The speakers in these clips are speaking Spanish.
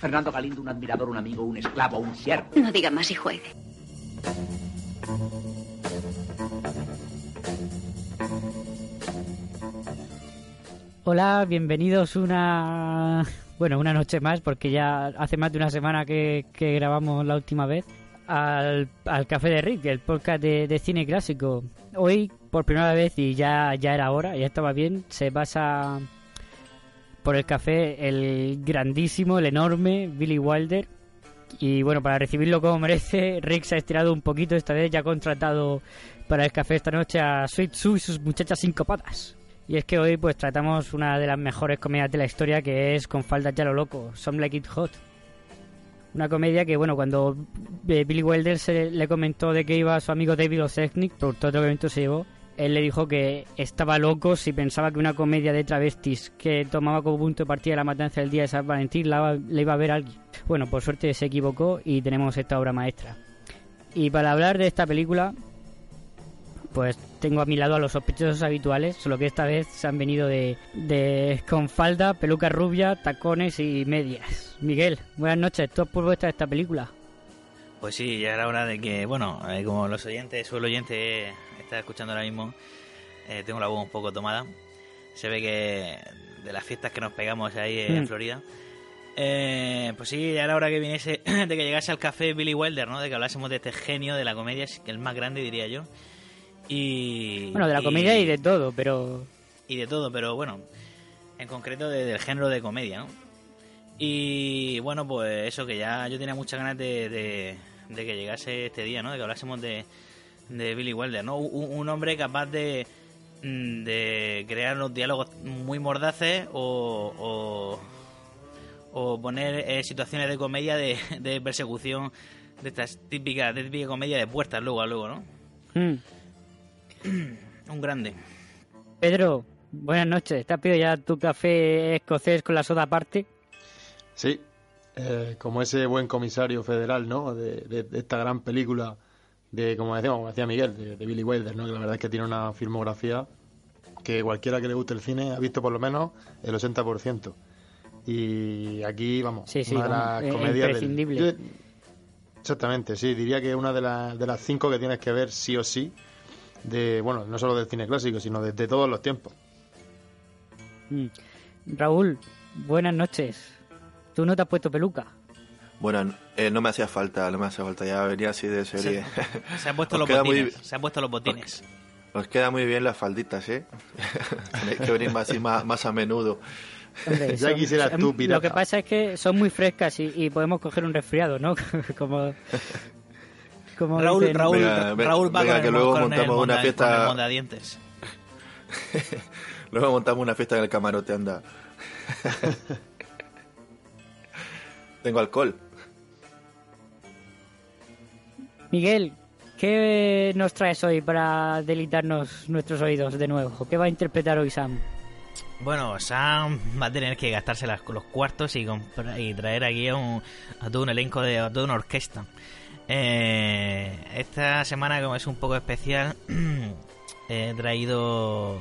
Fernando Galindo, un admirador, un amigo, un esclavo, un siervo. No diga más y juegue. Hola, bienvenidos una bueno, una noche más, porque ya hace más de una semana que, que grabamos la última vez, al, al Café de Rick, el podcast de, de cine clásico. Hoy, por primera vez, y ya, ya era hora, ya estaba bien, se pasa por el café el grandísimo, el enorme Billy Wilder. Y bueno, para recibirlo como merece, Rick se ha estirado un poquito, esta vez ya ha contratado para el café esta noche a Sweet Sue y sus muchachas sincopadas. Y es que hoy pues tratamos una de las mejores comedias de la historia que es Con faldas ya lo loco, Some Like It Hot. Una comedia que, bueno, cuando eh, Billy Wilder se le comentó de que iba su amigo David Oseknik, productor de evento se llevó, él le dijo que estaba loco si pensaba que una comedia de travestis que tomaba como punto de partida la matanza del día de San Valentín la, iba a ver alguien. Bueno, por suerte se equivocó y tenemos esta obra maestra. Y para hablar de esta película, pues tengo a mi lado a los sospechosos habituales, solo que esta vez se han venido de, de con falda, peluca rubia, tacones y medias. Miguel, buenas noches, ¿tú has vuestra esta película? Pues sí, ya era hora de que, bueno, eh, como los oyentes, o el oyente está escuchando ahora mismo, eh, tengo la voz un poco tomada. Se ve que de las fiestas que nos pegamos ahí en Mm. Florida. Eh, pues sí, ya era hora que viniese, de que llegase al café Billy Wilder, ¿no? De que hablásemos de este genio de la comedia, el más grande diría yo. Y, Bueno, de la comedia y de todo, pero... y de todo, pero bueno, en concreto de- del género de comedia, ¿no? Y bueno, pues eso, que ya yo tenía muchas ganas de, de- de que llegase este día, ¿no? De que hablásemos de, de Billy Wilder, ¿no? Un, un hombre capaz de, mm, de crear unos diálogos muy mordaces o, o, o poner eh, situaciones de comedia de, de persecución de estas típicas, de típica comedia de puertas luego a luego, ¿no? Mm. Un grande. Pedro, buenas noches, ¿te has pedido ya tu café escocés con la soda aparte? Sí, eh, como ese buen comisario federal, ¿no? De, de- de esta gran película de, como decíamos, como decía Miguel, de, de Billy Wilder, ¿no? Que la verdad es que tiene una filmografía que cualquiera que le guste el cine ha visto por lo menos el 80%. Y aquí, vamos, Sí, sí, una de las comedias... del- imprescindible. Yo- exactamente, sí, diría que es una de, las de las cinco que tienes que ver sí o sí, de, bueno, no solo del cine clásico, sino de, de todos los tiempos. Mm. Raúl, buenas noches. ¿Tú no te has puesto peluca? Bueno, eh, no me hacía falta, no me hacía falta, ya venía así de serie. Se han puesto Os los queda muy- botines. Se han puesto los botines. Os queda muy bien las falditas, ¿eh? Tenéis que venir más, así, más, más a menudo. Hombre, Ya son- quisieras Lo que pasa es que son muy frescas y, y podemos coger un resfriado, ¿no? como, como Raúl, dicen- Raúl, Venga, Raúl va venga, con el, que luego con el montamos una monda- fiesta- con el mondadientes. Luego montamos una fiesta en el camarote, anda. Tengo alcohol. Miguel, ¿qué nos traes hoy para delitarnos nuestros oídos de nuevo? ¿Qué va a interpretar hoy Sam? Bueno, Sam va a tener que gastarse las- los cuartos y, comprar- y traer aquí a, un- a todo un elenco de a toda una orquesta. Eh, esta semana, como es un poco especial, he traído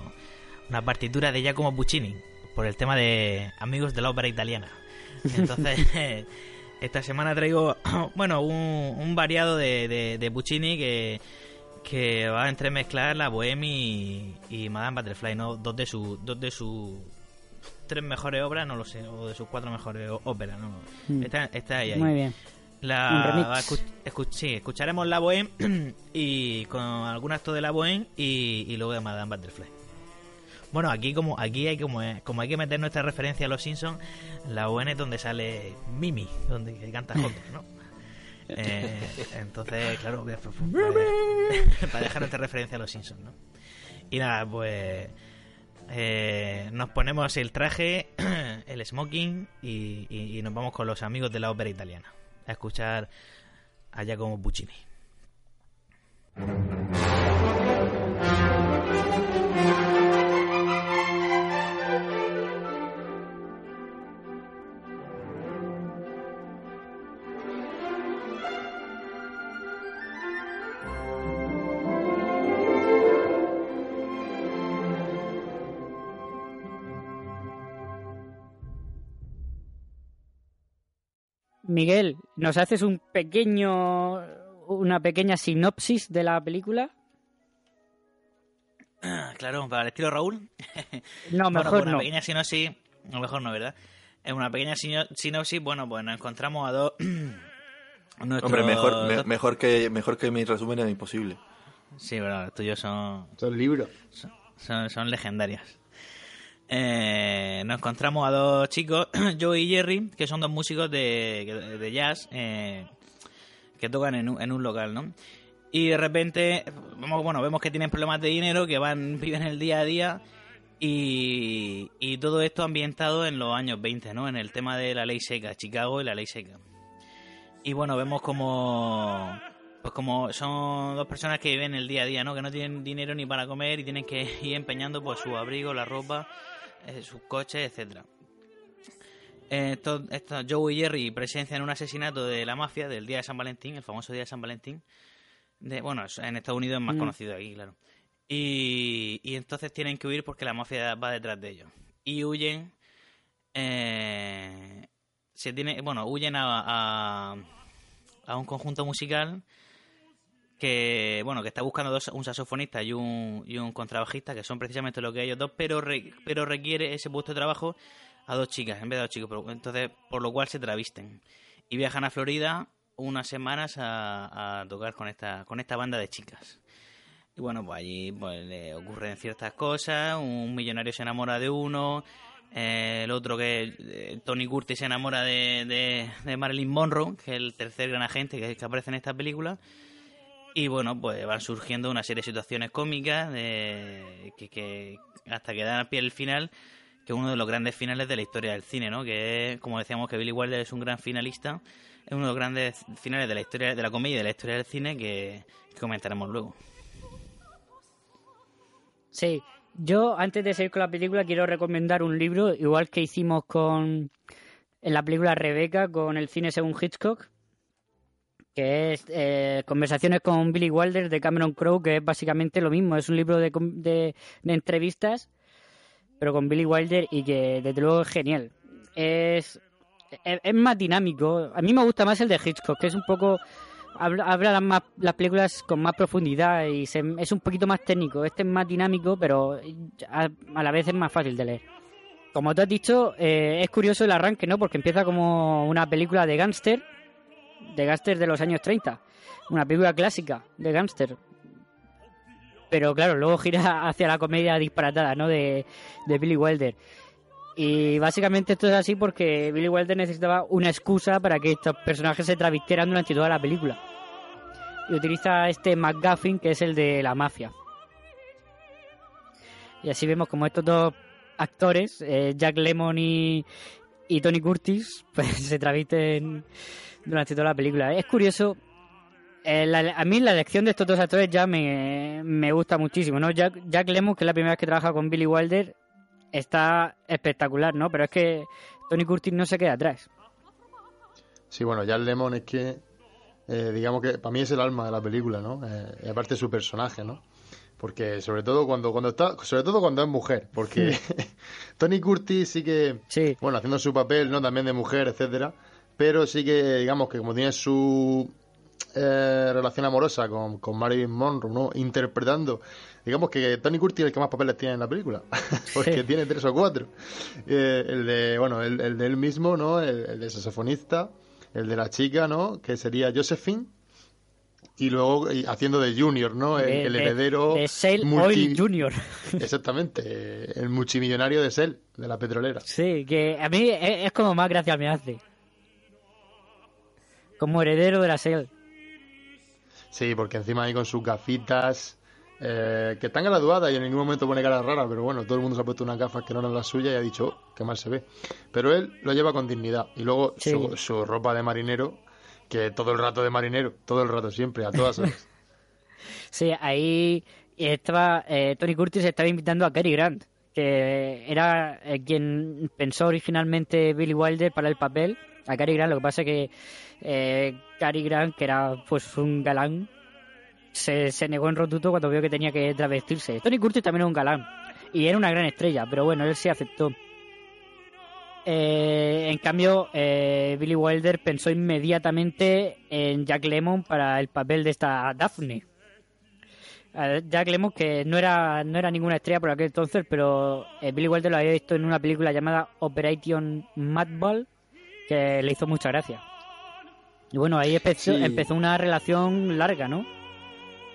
una partitura de Giacomo Puccini por el tema de Amigos de la Ópera Italiana. Entonces, esta semana traigo, bueno, un, un variado de, de, de Puccini que, que va a entremezclar la Bohème y, y Madame Butterfly, ¿no? Dos de sus dos de sus tres mejores obras, no lo sé, o de sus cuatro mejores óperas, ¿no? Mm. Está, está ahí, ahí. Muy bien. La, Un remix. va a escu- escu- sí, escucharemos la Bohème y con algún acto de la Bohème y, y luego de Madame Butterfly. Bueno, aquí como aquí hay como, como hay que meter nuestra referencia a los Simpsons, la Bohème es donde sale Mimi, donde canta Joker, ¿no? Eh, entonces, claro, pues, pues, pues, para dejar nuestra referencia a los Simpsons, ¿no? Y nada, pues eh, nos ponemos el traje eh, el smoking y, y- y nos vamos con los amigos de la ópera italiana a escuchar a Giacomo Puccini. Miguel, ¿nos haces un pequeño, una pequeña sinopsis de la película? Ah, Claro, para el estilo Raúl. No, Bueno, mejor pues una no. pequeña sinopsis, a lo mejor no, ¿verdad? Es una pequeña sino- sinopsis, bueno, pues nos encontramos a dos... Hombre, mejor, me- mejor, que, mejor que mi resumen es imposible. Sí, pero los tuyos son... Son libros. Son, son legendarias. Eh, nos encontramos a dos chicos, Joe y Jerry, que son dos músicos de, de jazz eh, que tocan en un, en un local, ¿no? Y de repente, bueno, vemos que tienen problemas de dinero, que van viven el día a día y, y todo esto ambientado en los años 20, ¿no? En el tema de la ley seca, Chicago y la ley seca. Y bueno, vemos como pues como son dos personas que viven el día a día, ¿no? Que no tienen dinero ni para comer y tienen que ir empeñando pues su abrigo, la ropa, sus coches, etcétera. Eh, estos Joe y Jerry presencian un asesinato de la mafia del día de San Valentín, el famoso día de San Valentín. De, bueno, en Estados Unidos es más Mm. conocido aquí, claro. Y, y entonces tienen que huir porque la mafia va detrás de ellos. Y huyen. eh, se tiene, bueno, huyen a, a, a un conjunto musical que bueno que está buscando dos, un saxofonista y un, y un contrabajista que son precisamente lo que ellos dos pero re- pero requiere ese puesto de trabajo a dos chicas en vez de a dos chicos. Entonces por lo cual se travisten. Y viajan a Florida unas semanas a, a tocar con esta con esta banda de chicas. Y bueno pues allí pues le ocurren ciertas cosas un millonario se enamora de uno eh, el otro que eh, Tony Curtis se enamora de, de, de Marilyn Monroe que es el tercer gran agente que, que aparece en esta película y bueno, pues van surgiendo una serie de situaciones cómicas que, que hasta que dan al pie el final, que es uno de los grandes finales de la historia del cine, ¿no? Que es, como decíamos, que Billy Wilder es un gran finalista, es uno de los grandes finales de la historia de la comedia y de la historia del cine que, que comentaremos luego. Sí, yo antes de seguir con la película quiero recomendar un libro, igual que hicimos con en la película Rebeca con el cine según Hitchcock, que es eh, Conversaciones con Billy Wilder de Cameron Crowe, que es básicamente lo mismo, es un libro de, de, de entrevistas, pero con Billy Wilder y que desde luego es genial. Es, es, más dinámico, a mí me gusta más el de Hitchcock, que es un poco habla, habla las, las películas con más profundidad y se- es un poquito más técnico. Este es más dinámico, pero a, la vez es más fácil de leer. Como tú has dicho, eh, es curioso el arranque, ¿no? Porque empieza como una película de gángster, de gángster de los años 30. Una película clásica de gángster. Pero claro, luego gira hacia la comedia disparatada, ¿no? De, de Billy Wilder. Y básicamente esto es así porque Billy Wilder necesitaba una excusa para que estos personajes se travistieran durante toda la película. Y utiliza este McGuffin, que es el de la mafia. Y así vemos como estos dos actores, eh, Jack Lemmon y, y Tony Curtis, pues se travisten durante toda la película. Es curioso, eh, la- a mí la elección de estos dos actores ya me, me gusta muchísimo, ¿no? Jack, Jack Lemmon, que es la primera vez que trabaja con Billy Wilder, está espectacular, ¿no? Pero es que Tony Curtis no se queda atrás. Sí, bueno, ya el Lemon es que, eh, digamos que para mí es el alma de la película, ¿no? Eh, y aparte su personaje, ¿no? Porque sobre todo cuando, cuando está, sobre todo cuando es mujer, porque Tony Curtis sí que, bueno, haciendo su papel, ¿no? También de mujer, etcétera, pero sí que, digamos que como tiene su eh, relación amorosa con, con Marilyn Monroe, ¿no? Interpretando, digamos que Tony Curtis es el que más papeles tiene en la película, porque Sí. tiene tres o cuatro. Eh, el de, bueno, el, el de él mismo, ¿no? El, el de saxofonista, el de la chica, ¿no? Que sería Josephine. Y luego haciendo de Junior, ¿no? El, De- el de- heredero. de Shell multi- Oil Junior. Exactamente. El multimillonario de Shell, de la petrolera. Sí, que a mí es, es como más gracia me hace. Como heredero de la SEL. Sí, porque encima ahí con sus gafitas eh, que están graduadas y en ningún momento pone cara rara, pero bueno, todo el mundo se ha puesto unas gafas que no eran las suyas y ha dicho, oh, qué mal se ve. Pero él lo lleva con dignidad. Y luego Sí. su, su ropa de marinero, que todo el rato de marinero, todo el rato siempre, a todas horas. Sí, ahí estaba eh, Tony Curtis estaba invitando a Cary Grant, que era eh, quien pensó originalmente Billy Wilder para el papel. A Cary Grant, lo que pasa es que eh, Grant, que era pues un galán, se, se negó en rotuto cuando vio que tenía que travestirse. Tony Curtis también era un galán y era una gran estrella, pero bueno, él sí aceptó. Eh, en cambio, eh, Billy Wilder pensó inmediatamente en Jack Lemmon para el papel de esta Daphne. Jack Lemmon, que no era, no era ninguna estrella por aquel entonces, pero eh, Billy Wilder lo había visto en una película llamada Operation Madball, que le hizo mucha gracia. Y bueno, ahí empezó, Sí. empezó una relación larga, ¿no?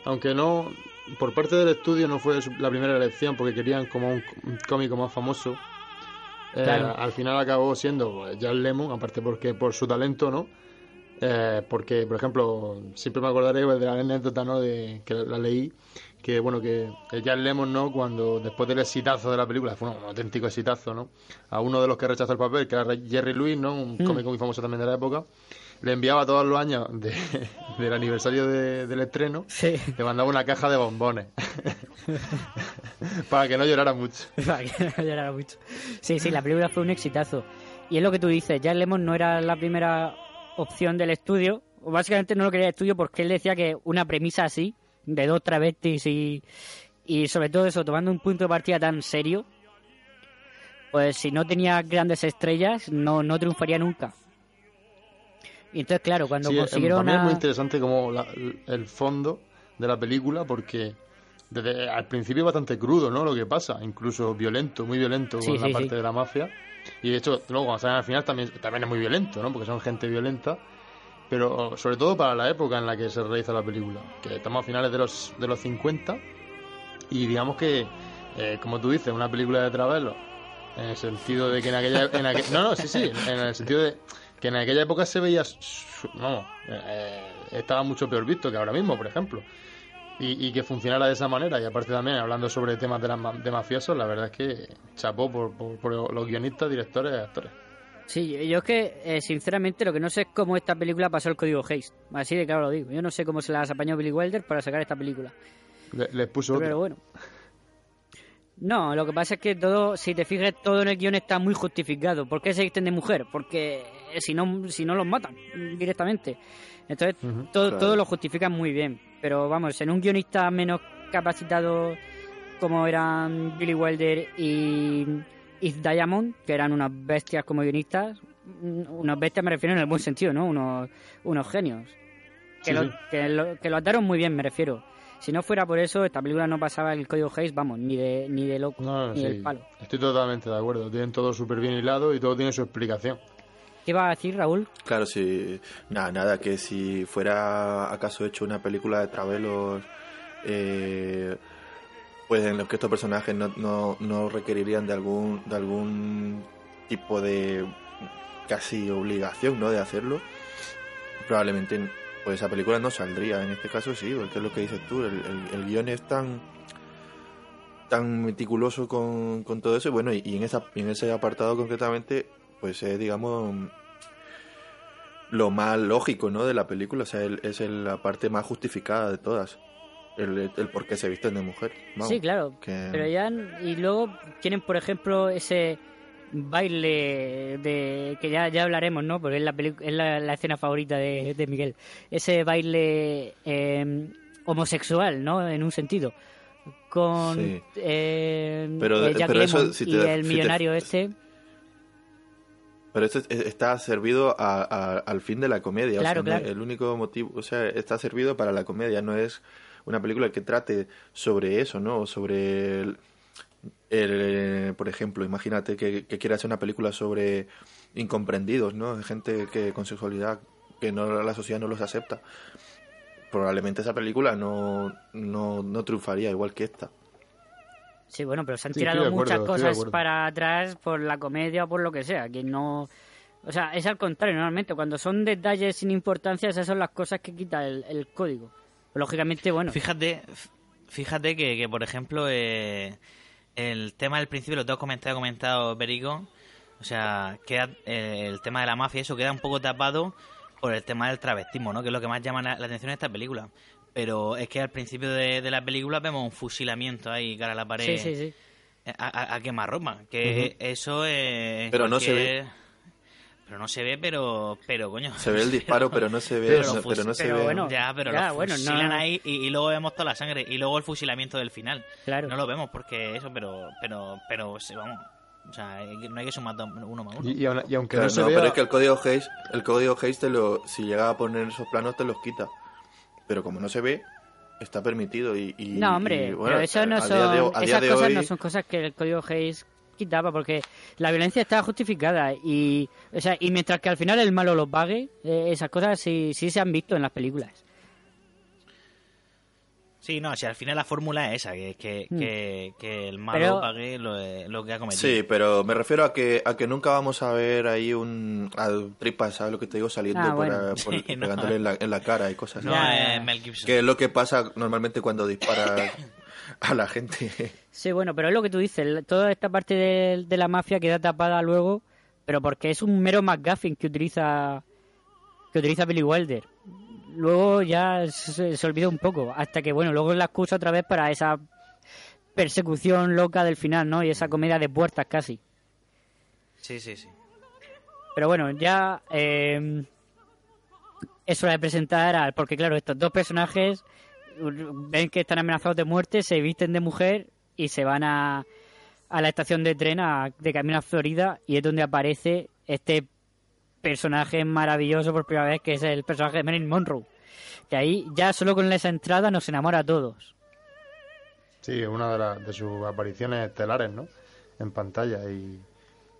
Aunque no, por parte del estudio no fue la primera elección porque querían como un, cómico más famoso. Eh. Al final acabó siendo pues, Jan Lemon, aparte porque por su talento, ¿no? Eh, porque, por ejemplo, siempre me acordaré pues, de la anécdota, ¿no? De, que la leí, que bueno, que que Jan Lemon, ¿no? Cuando después del exitazo de la película, fue un auténtico exitazo, ¿no? A uno de los que rechazó el papel, que era Jerry Lewis, ¿no? Un Mm. cómico muy famoso también de la época, le enviaba todos los años de- del aniversario de- del estreno, Sí. le mandaba una caja de bombones. Para que no llorara mucho. Para que no llorara mucho. Sí, sí, la película fue un exitazo. Y es lo que tú dices, Jack Lemmon no era la primera opción del estudio. O básicamente no lo quería el estudio porque él decía que una premisa así, de dos travestis y, y sobre todo eso, tomando un punto de partida tan serio, pues si no tenía grandes estrellas, no, no triunfaría nunca. Y entonces, claro, cuando Sí, em, consiguieron también es muy interesante como la- el fondo de la película porque desde al principio es bastante crudo, ¿no? Lo que pasa, incluso violento, muy violento Sí, con la parte de la mafia. Y de hecho, luego cuando salen al final también, también es muy violento, ¿no? Porque son gente violenta. Pero sobre todo para la época en la que se realiza la película, que estamos a finales de los, de los 50. Y digamos que, eh, como tú dices, una película de Travelo, en el sentido de que en aquella... en no, no, sí, sí, en el sentido de que en aquella época se veía, vamos, eh, estaba mucho peor visto que ahora mismo, por ejemplo. Y, y que funcionara de esa manera. Y aparte también, hablando sobre temas de, la ma- de mafiosos, la verdad es que chapó por, por- por los guionistas, directores y actores. Sí, yo es que, eh, sinceramente, lo que no sé es cómo esta película pasó el código Hayes. Así de claro lo digo. Yo no sé cómo se las apañó Billy Wilder para sacar esta película. Le- les puso. Pero bueno. No, lo que pasa es que todo, si te fijas, todo en el guion está muy justificado. ¿Por qué se visten de mujer? Porque si no, si no los matan directamente. Entonces, todo, claro. todo lo justifican muy bien. Pero vamos, en un guionista menos capacitado como eran Billy Wilder y Yves Diamond, que eran unas bestias como guionistas, mm, unas bestias me refiero en el buen sentido, ¿no? Unos, unos genios. Que, Sí, lo. Que, lo, que lo ataron muy bien, me refiero. Si no fuera por eso, esta película no pasaba el código Hayes, vamos, ni de, ni de loco, No, ni sí, del palo. Estoy totalmente de acuerdo. Tienen todo súper bien hilado y todo tiene su explicación. ¿Qué iba a decir, Raúl? Claro, sí. Nada, nada, que si fuera acaso hecho una película de Travelos, eh, pues en los que estos personajes no, no, no requerirían de algún, de algún tipo de casi obligación, ¿no? De hacerlo, probablemente pues esa película no saldría. En este caso sí, porque es lo que dices tú, el, el, el guion es tan tan meticuloso con, con todo eso y bueno y, y en esa en ese apartado concretamente pues es digamos lo más lógico no de la película o sea el- es el- la parte más justificada de todas el, el por qué se visten de mujer vamos, sí, claro. que- Pero ya, y luego tienen, por ejemplo, ese baile de que ya, ya hablaremos, ¿no? Porque es la, es la, la escena favorita de, de Miguel. Ese baile eh, homosexual, ¿no? En un sentido. Con Sí. eh, Pero- eh, pero eso, si te- y el si te- millonario este. Pero esto es- está servido a- a- al fin de la comedia. Claro, o sea, claro. el único motivo, o sea, está servido para la comedia, no es una película que trate sobre eso, ¿no? Sobre el, el, por ejemplo, imagínate que, que quiera hacer una película sobre incomprendidos, ¿no? Gente que con sexualidad que no la sociedad no los acepta. Probablemente esa película no, no, no triunfaría igual que esta. Sí, bueno, pero se han Sí, tirado de acuerdo, muchas de cosas para atrás por la comedia o por lo que sea, que no... O sea, es al contrario, normalmente, cuando son detalles sin importancia, esas son las cosas que quita el, el código. Lógicamente, bueno, Fíjate, Fíjate que, que por ejemplo, eh, el tema del principio, lo que has comentado, comentado Perico, o sea, queda, eh, el tema de la mafia, eso queda un poco tapado por el tema del travestismo, ¿no? Que es lo que más llama la, la atención en esta película. Pero es que al principio de, de la película vemos un fusilamiento ahí cara a la pared. Sí, sí, sí. A, a, a quemarropa. Que Ujú. eso es. Pero no se cualquier- Pero no se ve, pero, pero coño. Se ve el disparo, pero no se ve, Pero no- pero se pero ve. bueno, Ya, pero Ya, lo bueno, no- fusilan ahí y, y luego vemos toda la sangre y luego el fusilamiento del final. Claro. No lo vemos porque eso, pero, pero, pero vamos. O sea, que- no hay que sumar uno más uno. Y, y aun- y aunque Claro, no se no, vea... pero es que el código Hayes, el código Hayes te lo, si llega a poner esos planos te los quita. Pero como no se ve, está permitido y, y- No, hombre, y, bueno, pero eso no son, de- esas cosas hoy- no son cosas que el código Hayes quitaba porque la violencia está justificada y, o sea, y mientras que al final el malo lo pague, eh, esas cosas sí, sí se han visto en las películas. Sí, no, si al final la fórmula es esa, que, que, Hmm. que, que el malo Pero- pague lo, lo que ha cometido. Sí, pero me refiero a que a que nunca vamos a ver ahí un al tripas, ¿sabes lo que te digo? Saliendo Ah, por, bueno. a- por- Sí, no. pegándole en la, en la cara y cosas No así. Es ya. Mel Gibson. Que es lo que pasa normalmente cuando disparas a la gente. Sí, bueno, pero es lo que tú dices, toda esta parte de, de la mafia queda tapada luego, pero porque es un mero McGuffin que utiliza que utiliza Billy Wilder. Luego ya se, se olvida un poco, hasta que bueno, luego la excusa otra vez para esa persecución loca del final, ¿no? Y esa comedia de puertas casi. Sí, sí, sí. Pero bueno, ya eh, es hora de presentar al... Porque claro, estos dos personajes ven que están amenazados de muerte, se visten de mujer y se van a, a la estación de tren a- de camino a Florida y es donde aparece este personaje maravilloso por primera vez que es el personaje de Marilyn Monroe. Que ahí ya solo con esa entrada nos enamora a todos. Sí, es una de, de sus apariciones estelares, ¿no? En pantalla. Y,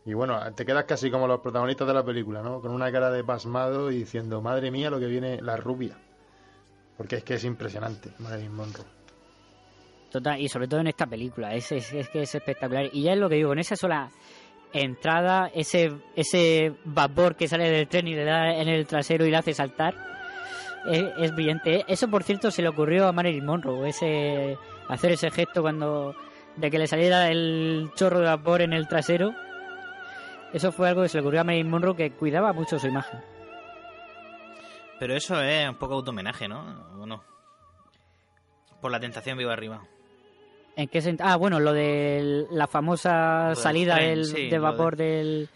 y bueno, te quedas casi como los protagonistas de la película, ¿no? Con una cara de pasmado y diciendo, madre mía, lo que viene la rubia. Porque es que es impresionante, Marilyn Monroe. Total, y sobre todo en esta película, es, es, es que es espectacular. Y ya es lo que digo, en esa sola entrada, ese, ese vapor que sale del tren y le da en el trasero y le hace saltar, es, brillante. Eso, por cierto, se le ocurrió a Marilyn Monroe, ese, hacer ese gesto cuando de que le saliera el chorro de vapor en el trasero. Eso fue algo que se le ocurrió a Marilyn Monroe que cuidaba mucho su imagen. Pero eso es un poco auto-homenaje, ¿no? ¿O no? Por la tentación viva arriba. ¿En qué sentido? Ah, bueno, lo de la famosa del salida tren, del, sí, de vapor del...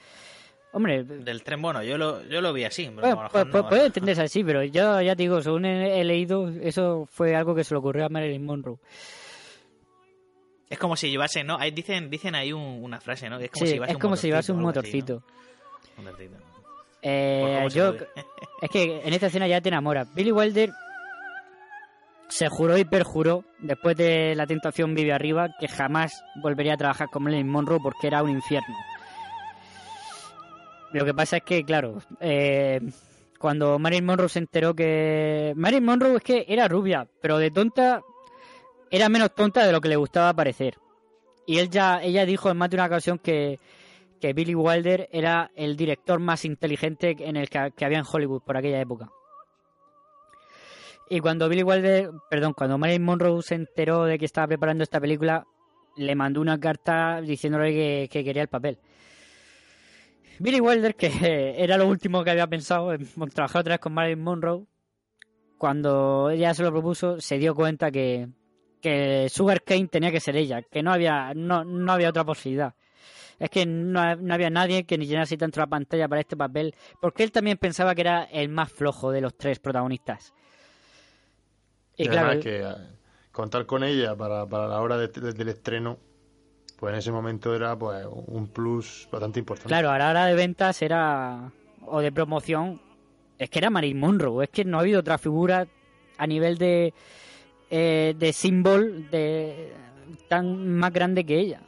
Hombre, Del tren, bueno, yo lo, yo lo vi así. Mejor pues, no, pues puede entenderse así, pero yo ya te digo, según he, he leído, eso fue algo que se le ocurrió a Marilyn Monroe. Es como si llevase, ¿no? Ahí dicen, dicen ahí un- una frase, ¿no? Es como Sí, si llevase es un como si llevase un motorcito. Un motorcito. Eh, se yo, es que en esta escena ya te enamoras. Billy Wilder se juró y perjuró, después de la tentación vive arriba, que jamás volvería a trabajar con Marilyn Monroe porque era un infierno. Lo que pasa es que, claro, eh, cuando Marilyn Monroe se enteró que... Marilyn Monroe es que era rubia, pero de tonta era menos tonta de lo que le gustaba parecer. Y él ya, ella dijo en más de una ocasión que, que Billy Wilder era el director más inteligente en el que, que había en Hollywood por aquella época. Y cuando Billy Wilder, perdón, cuando Marilyn Monroe se enteró de que estaba preparando esta película, le mandó una carta diciéndole que, que quería el papel. Billy Wilder, que era lo último que había pensado en trabajar otra vez con Marilyn Monroe, cuando ella se lo propuso, se dio cuenta que, que Sugar Kane tenía que ser ella, que no había, no, no había otra posibilidad. Es que no, no había nadie que ni llenase tanto la pantalla para este papel, porque él también pensaba que era el más flojo de los tres protagonistas. Y, Y claro, además que eh, contar con ella para, para la hora de- de- del estreno, pues en ese momento era pues un plus bastante importante. claro, a la hora de ventas era, o de promoción, es que era Marilyn Monroe, es que no ha habido otra figura a nivel de, eh, de símbolo de, tan más grande que ella.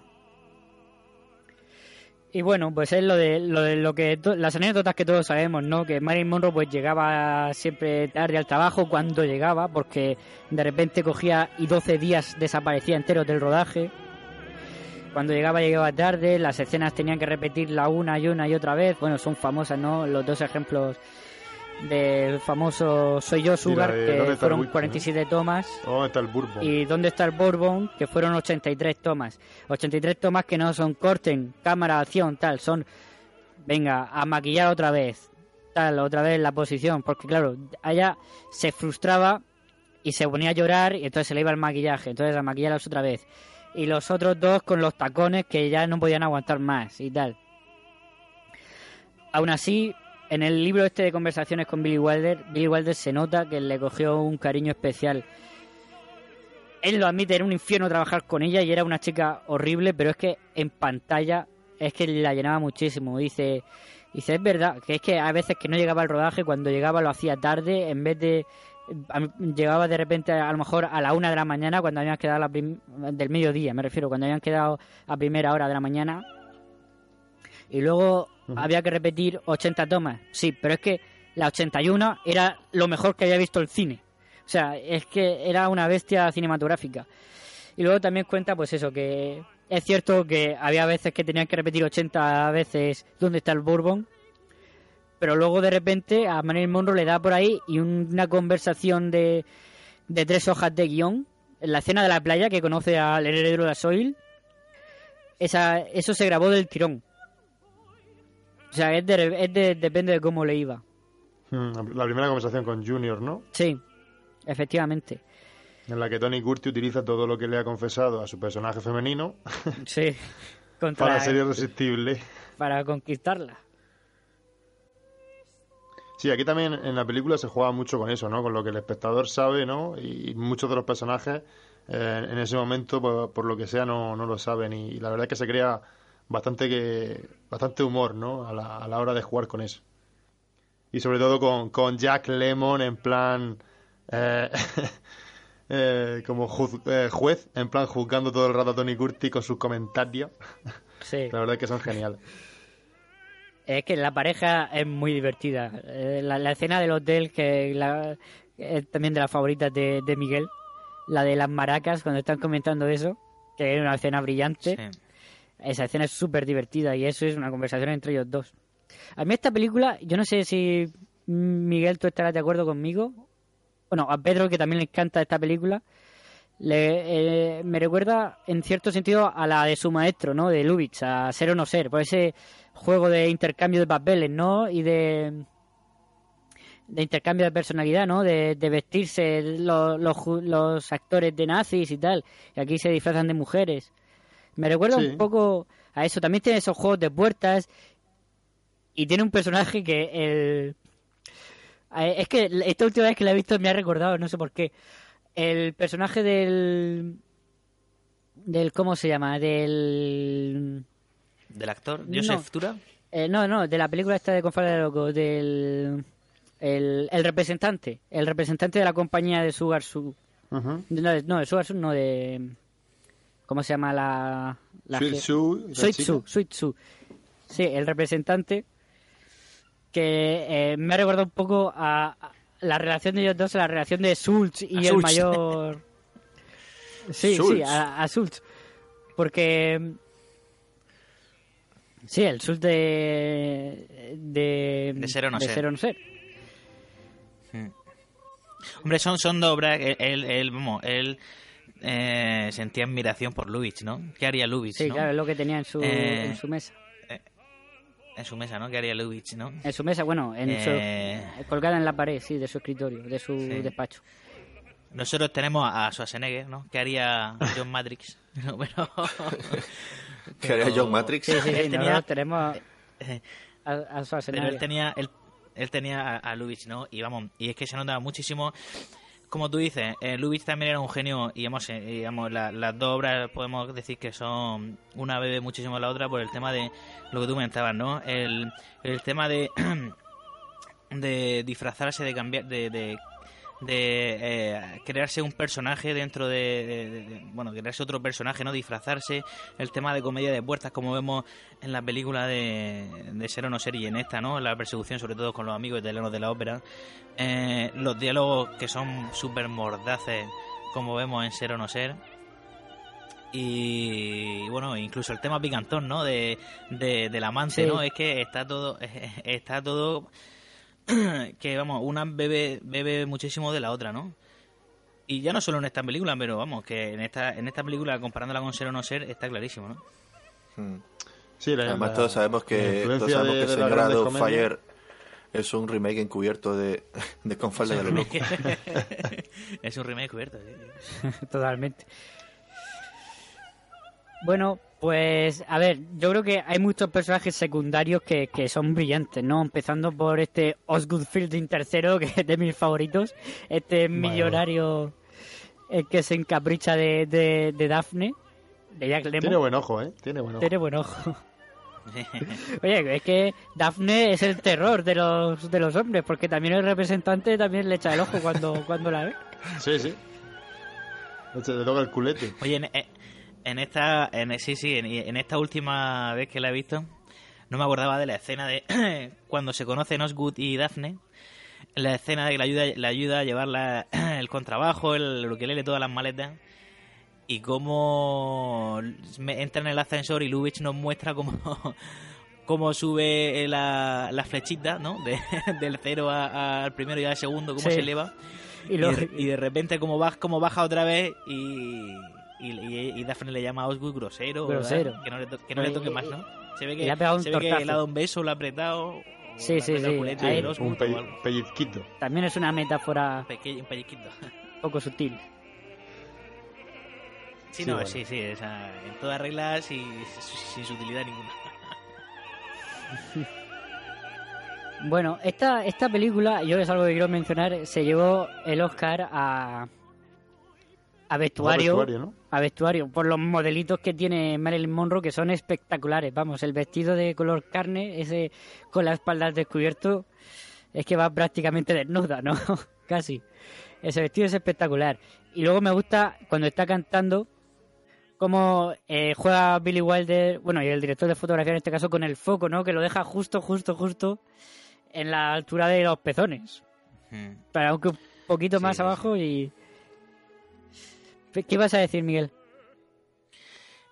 Y bueno, pues es lo de lo, de lo que las anécdotas que todos sabemos, ¿no? Que Marilyn Monroe pues llegaba siempre tarde al trabajo cuando llegaba, porque de repente cogía y 12 días desaparecía enteros del rodaje. Cuando llegaba llegaba tarde, las escenas tenían que repetirla una y una y otra vez. Bueno, son famosas, ¿no? Los dos ejemplos del famoso Soy yo Sugar, de ¿Dónde está que fueron whisky, 47 tomas. ¿Dónde está el Bourbon? ¿Y dónde está el Bourbon? Que fueron 83 tomas. 83 tomas que no son corten, cámara, acción, tal. Son, venga, a maquillar otra vez. Tal, otra vez la posición. Porque claro, allá se frustraba y se ponía a llorar y entonces se le iba el maquillaje. Entonces a maquillarlos otra vez. Y los otros dos con los tacones que ya no podían aguantar más y tal. Aún así, en el libro este de conversaciones con Billy Wilder, Billy Wilder se nota que le cogió un cariño especial. Él lo admite, era un infierno trabajar con ella y era una chica horrible, pero es que en pantalla es que la llenaba muchísimo. Dice, dice, es verdad, que es que a veces que no llegaba al rodaje, cuando llegaba lo hacía tarde, en vez de a llegaba de repente a lo mejor a la una de la mañana cuando habían quedado la prim- del mediodía, me refiero, cuando habían quedado a primera hora de la mañana y luego había que repetir 80 tomas. Sí, pero es que la 81 era lo mejor que había visto el cine. O sea, es que era una bestia cinematográfica. Y luego también cuenta, pues eso, que es cierto que había veces que tenían que repetir 80 veces dónde está el Bourbon, pero luego de repente a Marilyn Monroe le da por ahí y un- una conversación de, de tres hojas de guion en la escena de la playa que conoce al heredero de la Soil. Esa, eso se grabó del tirón. O sea, es de, es de- depende de cómo le iba. Hmm, La primera conversación con Junior, ¿no? Sí, efectivamente. En la que Tony Curti utiliza todo lo que le ha confesado a su personaje femenino Sí, contra, para ser irresistible. para conquistarla. Sí, aquí también en la película se juega mucho con eso, ¿no? Con lo que el espectador sabe, ¿no? Y muchos de los personajes eh, en ese momento, por, por lo que sea, no, no lo saben. Y, la verdad es que se crea bastante que bastante humor, ¿no? A la, a la hora de jugar con eso. Y sobre todo con, con Jack Lemon en plan... eh, eh, como juz- eh, juez, en plan juzgando todo el rato a Tony Curti con sus comentarios. Sí. La verdad es que son geniales. Es que la pareja es muy divertida. Eh, La, la escena del hotel, que la- es también de las favoritas de, de Miguel, la de las maracas, cuando están comentando eso, que es una escena brillante. Sí. Esa escena es súper divertida y eso es una conversación entre ellos dos. A mí esta película, yo no sé si Miguel tú estarás de acuerdo conmigo. Bueno, a Pedro que también le encanta esta película. Le, eh, me recuerda en cierto sentido a la de su maestro, ¿no? De Lubitsch, a Ser o No Ser, por ese juego de intercambio de papeles, ¿no? Y de intercambio de personalidad, ¿no? De, vestirse los, los, los actores de nazis y tal. Y aquí se disfrazan de mujeres. Me recuerda Sí. un poco a eso. También tiene esos juegos de puertas. Y tiene un personaje que el... eh, Es que esta última vez que la he visto me ha recordado, no sé por qué. El personaje del... del ¿Cómo se llama? Del... ¿Del actor? No. ¿Joseph Tura? Eh, no, no, de la película esta de Confara de Loco, del... El, el representante, el representante de la compañía de Sugar Su. Ujú. No, de- no, de Sugar Su, no, de... ¿Cómo se llama la...? la Sweet Sue. Sí, el representante que eh, me ha recordado un poco a, a la relación de ellos dos, a la relación de Schultz y A el Schultz. mayor... Sí, sí, a, a Schultz. Porque... Sí, el Schultz de... De, De ser o no de ser. no ser. Hombre, son, son dos obras. Él, él, vamos, él eh, sentía admiración por Lubitsch, ¿no? ¿Qué haría Lubitsch, Sí, no? claro, es lo que tenía en su, Eh, en su mesa. En su mesa, ¿no? ¿Qué haría Lubitsch, no? En su mesa, bueno, en Eh, su, colgada en la pared, sí, de su escritorio, de su Sí. despacho. Nosotros tenemos a Schwarzenegger, ¿no? ¿Qué haría John Matrix? No, pero... ¿Qué haría John Matrix? Sí, sí, Él tenía- tenemos eh, a, a Pero Schwarzenegger. él tenía, él, él tenía a, a Lubitsch, ¿no? Y vamos, y es que se nota muchísimo. Como tú dices, eh, Lubitsch también era un genio y digamos, eh, la- las dos obras podemos decir que son una bebe muchísimo la otra por el tema de lo que tú comentabas, ¿no? El, el tema de de disfrazarse, de cambiar, de, de, de, eh, crearse un personaje dentro de, de- de- de- bueno, crearse otro personaje, no disfrazarse, el tema de comedia de puertas, como vemos en la película de, de Ser o no ser y en esta, ¿no? La persecución, sobre todo con los amigos italianos de la ópera, Eh, los diálogos que son súper mordaces, como vemos en Ser o no ser. Y bueno, incluso el tema picantón, ¿no? De, de, del amante, Sí. ¿no? Es que está todo, está todo que vamos, una bebe, bebe muchísimo de la otra, ¿no? Y ya no solo en esta película, pero vamos, que en esta, en esta película, comparándola con Ser o No Ser, está clarísimo, ¿no? Hmm. Sí, la- Además la- todos sabemos que, todos sabemos de- que de Doubtfire comedias. es un remake encubierto de, de Con falda a lo loco. es un remake cubierto. sí, sí. Totalmente. Bueno, pues a ver, yo creo que hay muchos personajes secundarios que, que son brillantes, ¿no? Empezando por este Osgood Fielding tercero, que es de mis favoritos, este millonario el que se encapricha de, de, de Daphne, de Jack Lemmon. Tiene buen ojo, ¿eh? Tiene buen ojo. Tiene buen ojo. Oye, es que Daphne es el terror de los, de los hombres, porque también el representante también le echa el ojo cuando, cuando la ve. Sí, sí. Se le toca el culete. Oye, en, eh, en esta, en, sí, sí, en, en esta última vez que la he visto, no me acordaba de la escena de cuando se conocen Osgood y Daphne, la escena de que le ayuda, le ayuda a llevar la- el contrabajo, el ukelele, todas las maletas, y cómo entra en el ascensor y Lubitsch nos muestra cómo, cómo sube la, la flechita, ¿no? De- del cero a- al primero y al segundo, cómo Sí. se eleva. Y de, y de repente como baja, como baja otra vez y, y, y- y Daphne le llama a Osgood grosero, ¿verdad? Grosero. que no le, to- que no le toque más, ¿no? Se ve que, le ha pegado un se ve que le ha dado un beso, lo ha apretado. Sí, sí, sí. Un pe- pellizquito. También es una metáfora Peque- un pellizquito. poco sutil. Sí, Sí, no, bueno. sí, sí, o sea, en todas reglas y sin sutilidad ninguna. Bueno, esta, esta película, yo es algo que quiero mencionar, se llevó el Oscar a, a vestuario, vestuario, ¿no? a vestuario, por los modelitos que tiene Marilyn Monroe, que son espectaculares. Vamos, el vestido de color carne, ese con las espaldas descubierto, es que va prácticamente desnuda, ¿no? Casi. Ese vestido es espectacular. Y luego me gusta cuando está cantando cómo eh, juega Billy Wilder, bueno, y el director de fotografía en este caso, con el foco, ¿no? Que lo deja justo, justo, justo en la altura de los pezones. Hmm. Para aunque un poquito Sí, más sí, abajo y... ¿Qué vas a decir, Miguel?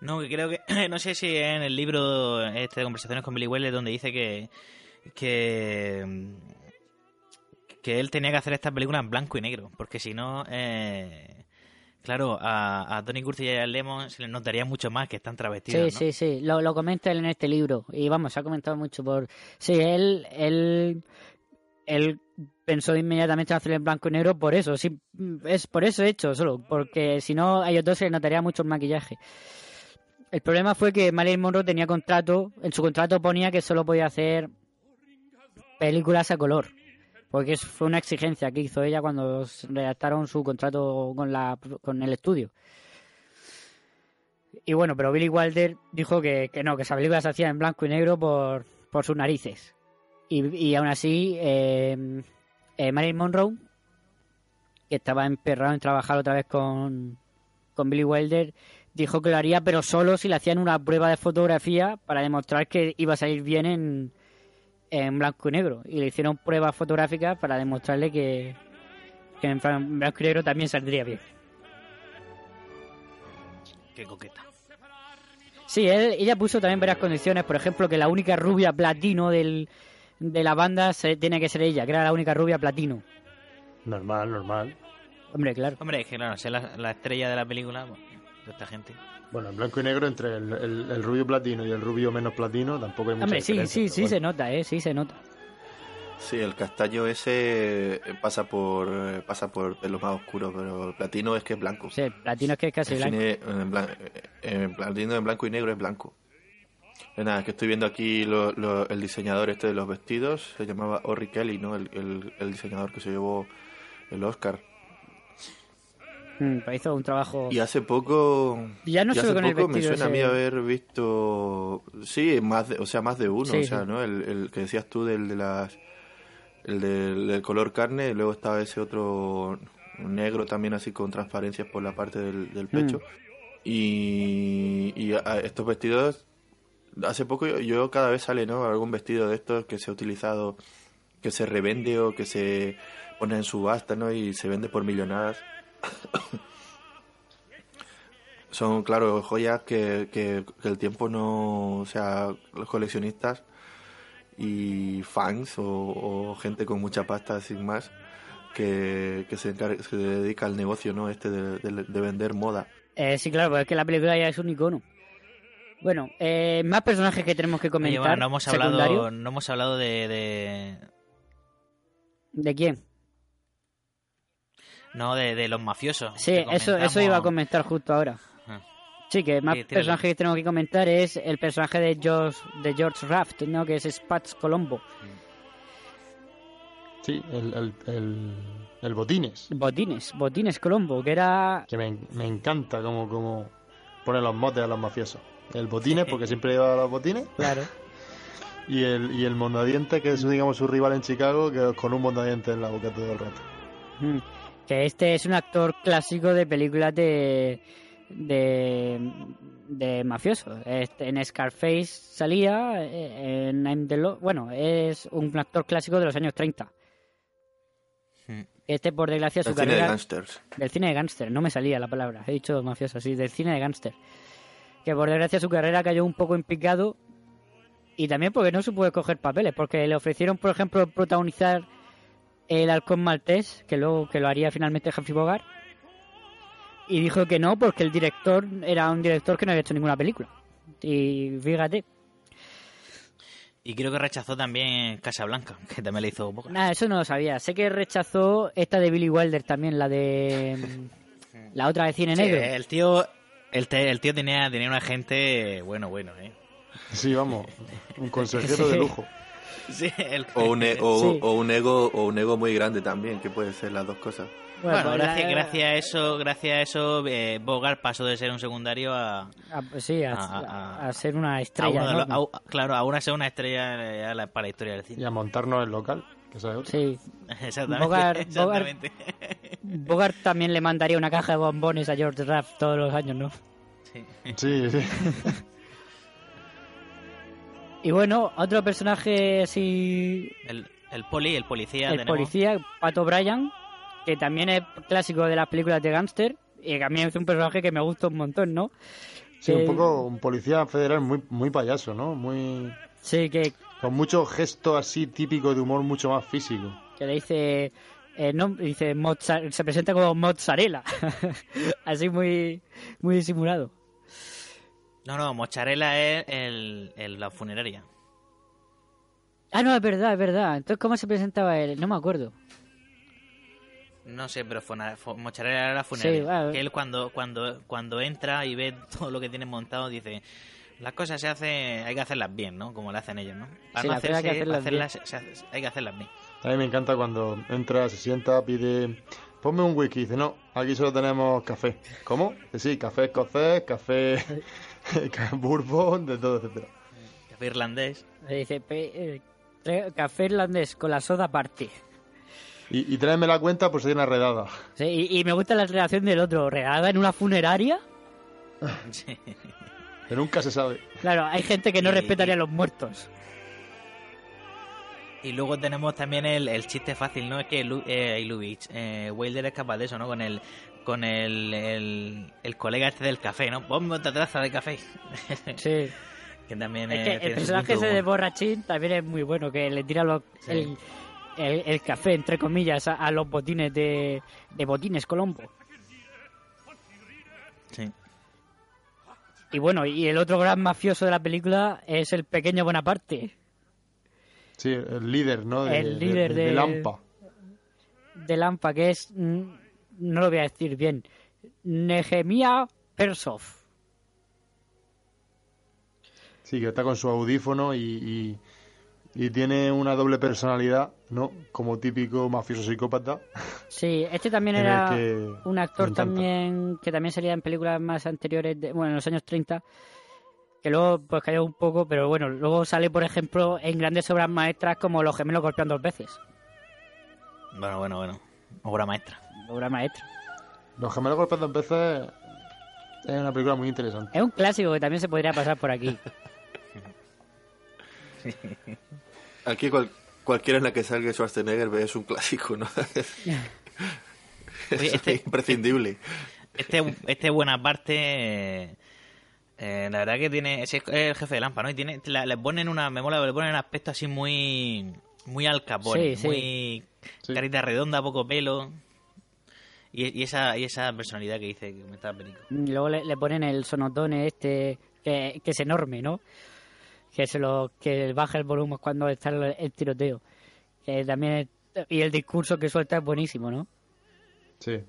No, que creo que. No sé si en el libro este de conversaciones con Billy Wilder donde dice que. que. que él tenía que hacer esta película en blanco y negro. Porque si no. Eh, claro, a, a Tony Curtis y a Lemon se les notaría mucho más que están travestidos. Sí, ¿no? sí, sí, lo, lo comenta él en este libro. Y vamos, se ha comentado mucho por... Sí, él, él, él pensó inmediatamente en en blanco y negro por eso. Sí, es por eso hecho solo. Porque si no, a ellos dos se les notaría mucho el maquillaje. El problema fue que Marilyn Monroe tenía contrato, en su contrato ponía que solo podía hacer películas a color. Porque es- fue una exigencia que hizo ella cuando redactaron su contrato con, la, con el estudio. Y bueno, pero Billy Wilder dijo que, que no, que esa película se hacía en blanco y negro por, por sus narices. Y, y aún así, eh, eh, Marilyn Monroe, que estaba emperrado en trabajar otra vez con, con Billy Wilder, dijo que lo haría, pero solo si le hacían una prueba de fotografía para demostrar que iba a salir bien en, en blanco y negro. Y le hicieron pruebas fotográficas para demostrarle que, que en blanco y negro también saldría bien. Qué coqueta. Sí, él, ella puso también varias condiciones, por ejemplo, que la única rubia platino del, de la banda se, tiene que ser ella, que era la única rubia platino. Normal, normal. Hombre, claro. Hombre, es que claro, ser la, la estrella de la película, bueno, de esta gente. Bueno, en blanco y negro entre el, el- el rubio platino y el rubio menos platino tampoco hay mucha Hombre, sí, sí, sí bueno. se nota, eh, sí se nota. Sí, el castaño ese eh, pasa por eh, pasa por más oscuros, pero el platino es que es blanco. Sí, el platino es que es casi blanco. Define, en blan- eh, en platino en blanco y negro es blanco. Eh, Nada, es que estoy viendo aquí lo- lo- el diseñador este de los vestidos, se llamaba Orry Kelly, ¿no? El, el- el diseñador que se llevó el Oscar. Mm, pero hizo un trabajo... Y hace poco. Ya no y hace con el poco me suena a mí haber visto. Sí, más de, o sea, más de uno. Sí, o sea, sí. ¿no? El, el que decías tú del de las. El del, del color carne, y luego estaba ese otro negro también, así con transparencias por la parte del, del pecho. Mm. Y, y a estos vestidos. Hace poco yo, cada vez sale, ¿no? Algún vestido de estos que se ha utilizado, que se revende o que se pone en subasta, ¿no? Y se vende por millonadas. Son, claro, joyas que, que, el tiempo no. O sea, los coleccionistas y fans o, gente con mucha pasta sin más que, que se, encar- se dedica al negocio, ¿no? Este de, de- de vender moda. Eh, sí, claro, pues es que la película ya es un icono. Bueno, eh, más personajes que tenemos que Oye, comentar. bueno, no hemos hablado, no hemos hablado de, de- ¿De quién? no de, de los mafiosos. Sí, eso, eso iba a comentar justo ahora. Ah. Sí, que más Sí, tírale. personajes que tenemos que comentar es el personaje de George, de George Raft, ¿no? Que es Spats Colombo. Sí, el, el, el, el Botines. Botines, Botines Colombo, que era... Que me, me encanta como, como ponen los motes a los mafiosos. El Botines, porque siempre lleva los botines. Claro. Y el, y el mondadiente, que es, digamos, su rival en Chicago, que con un mondadiente en la boca todo el rato. Mm. Que este es un actor clásico de películas de... de, de mafiosos. Este, en Scarface salía, en I'm the Law- Bueno, es un actor clásico de los años 30. Hmm. Este, por desgracia, su El cine de carrera... gangsters. Del cine de gángster, no me salía la palabra, he dicho mafioso, sí, del cine de gángster. Que por desgracia su carrera cayó un poco en picado y también porque no se puede coger papeles, porque le ofrecieron, por ejemplo, protagonizar el halcón maltés, que luego que lo haría finalmente Humphrey Bogart, y dijo que no porque el director era un director que no había hecho ninguna película. Y fíjate, Y creo que rechazó también Casablanca, que también le hizo poco. nada, eso no lo sabía. Sé que rechazó esta de Billy Wilder también, la de... La otra de cine Sí, negro. el tío, el, te- el tío tenía, tenía un agente bueno, bueno, ¿eh? Sí, vamos, un consejero Sí. de lujo. Sí, el- O un, e- o, Sí. o un ego o un ego muy grande también, que puede ser las dos cosas. Bueno, gracias, la- gracias a eso, gracias a eso, eh, Bogart pasó de ser un secundario a, a- pues sí, a, a- a- a ser una a estrella. uno de ¿no? los- a- claro, a una ser una estrella eh, para la historia del Y cine. a montarnos el local, Sí. Exactamente. Bogart- exactamente. Bogart también le mandaría una caja de bombones a George Raft todos los años, ¿no? Sí. Sí, sí. Y bueno, otro personaje así, El, el poli, el policía. el tenemos. policía, Pat O'Brien, que también es clásico de las películas de gángster, y que a mí es un personaje que me gusta un montón, ¿no? Sí, Que- un poco un policía federal muy, muy payaso, ¿no? Muy... Sí, que, Con muchos gestos así típicos de humor mucho más físico. que le dice... eh, no, dice se presenta como mozzarella, así muy, muy disimulado. No, no, Mozzarella es el, el- la funeraria. Ah, no, es verdad, es verdad. Entonces, ¿cómo se presentaba él? No me acuerdo. No sé, pero funa- fu- Mozzarella era la funeraria. Sí. Que él cuando, cuando, cuando entra y ve todo lo que tiene montado, dice... Las cosas se hacen, hay que hacerlas bien, ¿no? Como le hacen ellos, ¿no? Para Sí, no las hay que hacerlas hacerlas- se hace- hay que hacerlas bien. A mí me encanta cuando entra, se sienta, pide... Ponme un whisky. Dice, no, aquí solo tenemos café. ¿Cómo? Dice, sí, café escocés, café ca- bourbon, de todo, etcétera. Café irlandés. Dice, "Pe- eh, café irlandés con la soda aparte. Y, y tráeme la cuenta por si hay una redada. Sí, y, y me gusta la relación del otro. ¿Regada en una funeraria? Sí. Que nunca se sabe. Claro, hay gente que no Y- respetaría y- a los muertos. Y luego tenemos también el, el chiste fácil, ¿no? Es que Lu, eh, Lubitsch, eh, Wilder es capaz de eso, ¿no? Con el con el, el, el colega este del café, ¿no? Ponme otra taza de café. Sí. que también Es eh, que el personaje ese de borrachín también es muy bueno, que le tira los, Sí. el, el- el café, entre comillas, a, a los botines de, de botines Colombo. Sí. Y bueno, y el otro gran mafioso de la película es el pequeño Bonaparte, Sí, el líder, ¿no? De, El líder de, de de- Lampa. de Lampa, que es, mm, no lo voy a decir bien, Nehemia Persov. Sí, que está con su audífono y, y, y tiene una doble personalidad, ¿no? Como típico mafioso psicópata. Sí, este también era un actor encanta. también que también salía en películas más anteriores, de- bueno, en los años 30, que luego pues cayó un poco, pero bueno, luego sale, por ejemplo, en grandes obras maestras como Los gemelos golpean dos veces. Bueno, bueno, bueno. Obra maestra. Obra maestra. Los gemelos golpeando en veces es una película muy interesante. Es un clásico que también se podría pasar por aquí. Aquí cual- cualquiera en la que salga Schwarzenegger es un clásico, ¿no? Oye, es este- imprescindible. Este, este buena parte eh, la verdad que tiene. Ese es el jefe de Lampa, ¿no? Y tiene. la- le ponen una. Me mola, le ponen un aspecto así muy. Muy al Capone. Sí, sí. Muy. Carita redonda, poco pelo. Y, y esa, y esa personalidad que dice que me está Perico. Luego le, le ponen el sonotone este, que, que es enorme, ¿no? Que se lo que baja el volumen cuando está el, el tiroteo. Que también y el discurso que suelta es buenísimo, ¿no? Sí.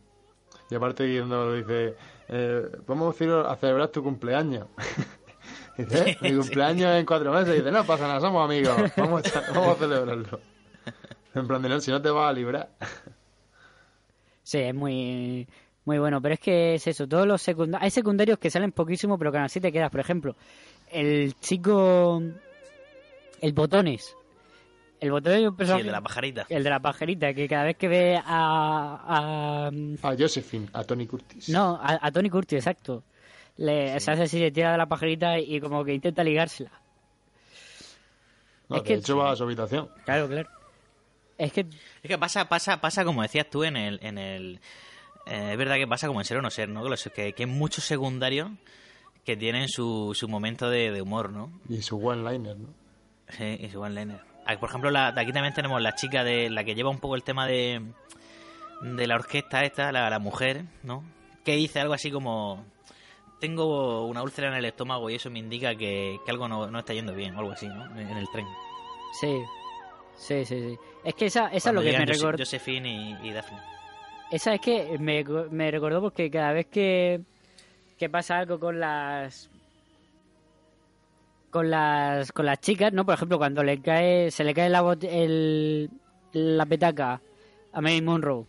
Y aparte cuando dice, eh, vamos a ir a celebrar tu cumpleaños. dice, "¿Eh? mi cumpleaños en cuatro meses. dice, no pasa nada, somos amigos. Vamos a, vamos a celebrarlo. En plan de, no, si no te vas a librar. Sí, es muy muy bueno, pero es que es eso, todos los secundarios, hay secundarios que salen poquísimo, pero que aún así te quedas, por ejemplo, el chico el botones. El botones es un Sí, personaje el de la pajarita. el de la pajarita, que cada vez que ve a, a A Josephine, a Tony Curtis. No, a, a Tony Curtis, exacto. Le, Se hace así, le tira de la pajarita y como que intenta ligársela. No, es de que- hecho va a su habitación. Claro, claro. Es que Es que pasa, pasa, pasa como decías tú en el, en el eh, es verdad que pasa como en ser o no ser, ¿no? Que, que, que hay muchos secundarios que tienen su, su momento de, de humor, ¿no? Y su one-liner, ¿no? Sí, y su one-liner. Ah, Por ejemplo, la, aquí también tenemos la chica de la que lleva un poco el tema de, de la orquesta esta, la, la mujer, ¿no? Que dice algo así como tengo una úlcera en el estómago y eso me indica que, que algo no, no está yendo bien, o algo así, ¿no? En, en el tren. sí, sí, sí, sí. Es que esa, esa es lo que me recordó. Josephine y, y Daphne. Esa es que me, me recordó porque cada vez que, que pasa algo con las con las con las chicas, ¿no? Por ejemplo, cuando le cae se le cae la bot- el, la petaca a Marilyn Monroe,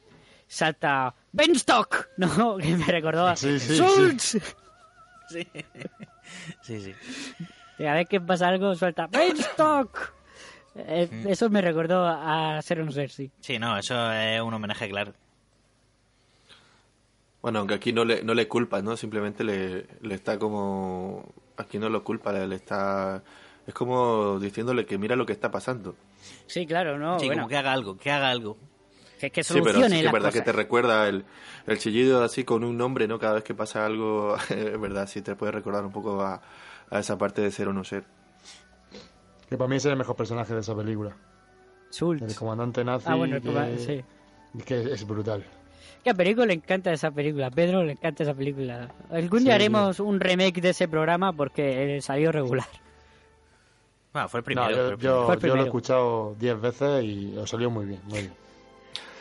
salta Benstock, ¿no? Que me recordó a Sí, sí, Schultz. Sí. sí, sí. Cada vez que pasa algo suelta Benstock. Eh. Eso me recordó a ser un ser, sí. Sí, no, eso es un homenaje, claro. Bueno, aunque aquí no le, no le culpa, ¿no? Simplemente le, le está como... Aquí no lo culpa, le, le está... Es como diciéndole que mira lo que está pasando. Sí, claro, no, sí, bueno, como que haga algo, que haga algo. que, que Sí, pero solucione sí que es verdad cosas. que te recuerda el, el chillido así con un nombre, ¿no? Cada vez que pasa algo, es verdad, sí te puede recordar un poco a, a esa parte de ser o no ser. Que para mí es el mejor personaje de esa película. Schultz. El comandante nazi. Ah, bueno, el que, coma- sí. que es brutal. Que a Perico le encanta esa película, a Pedro le encanta esa película. Algún Sí, día haremos un remake de ese programa porque eh, salió regular. Bueno, fue el No, primero. yo, fue el yo- primero. Fue el yo lo he escuchado 10 veces y os salió muy bien, muy bien.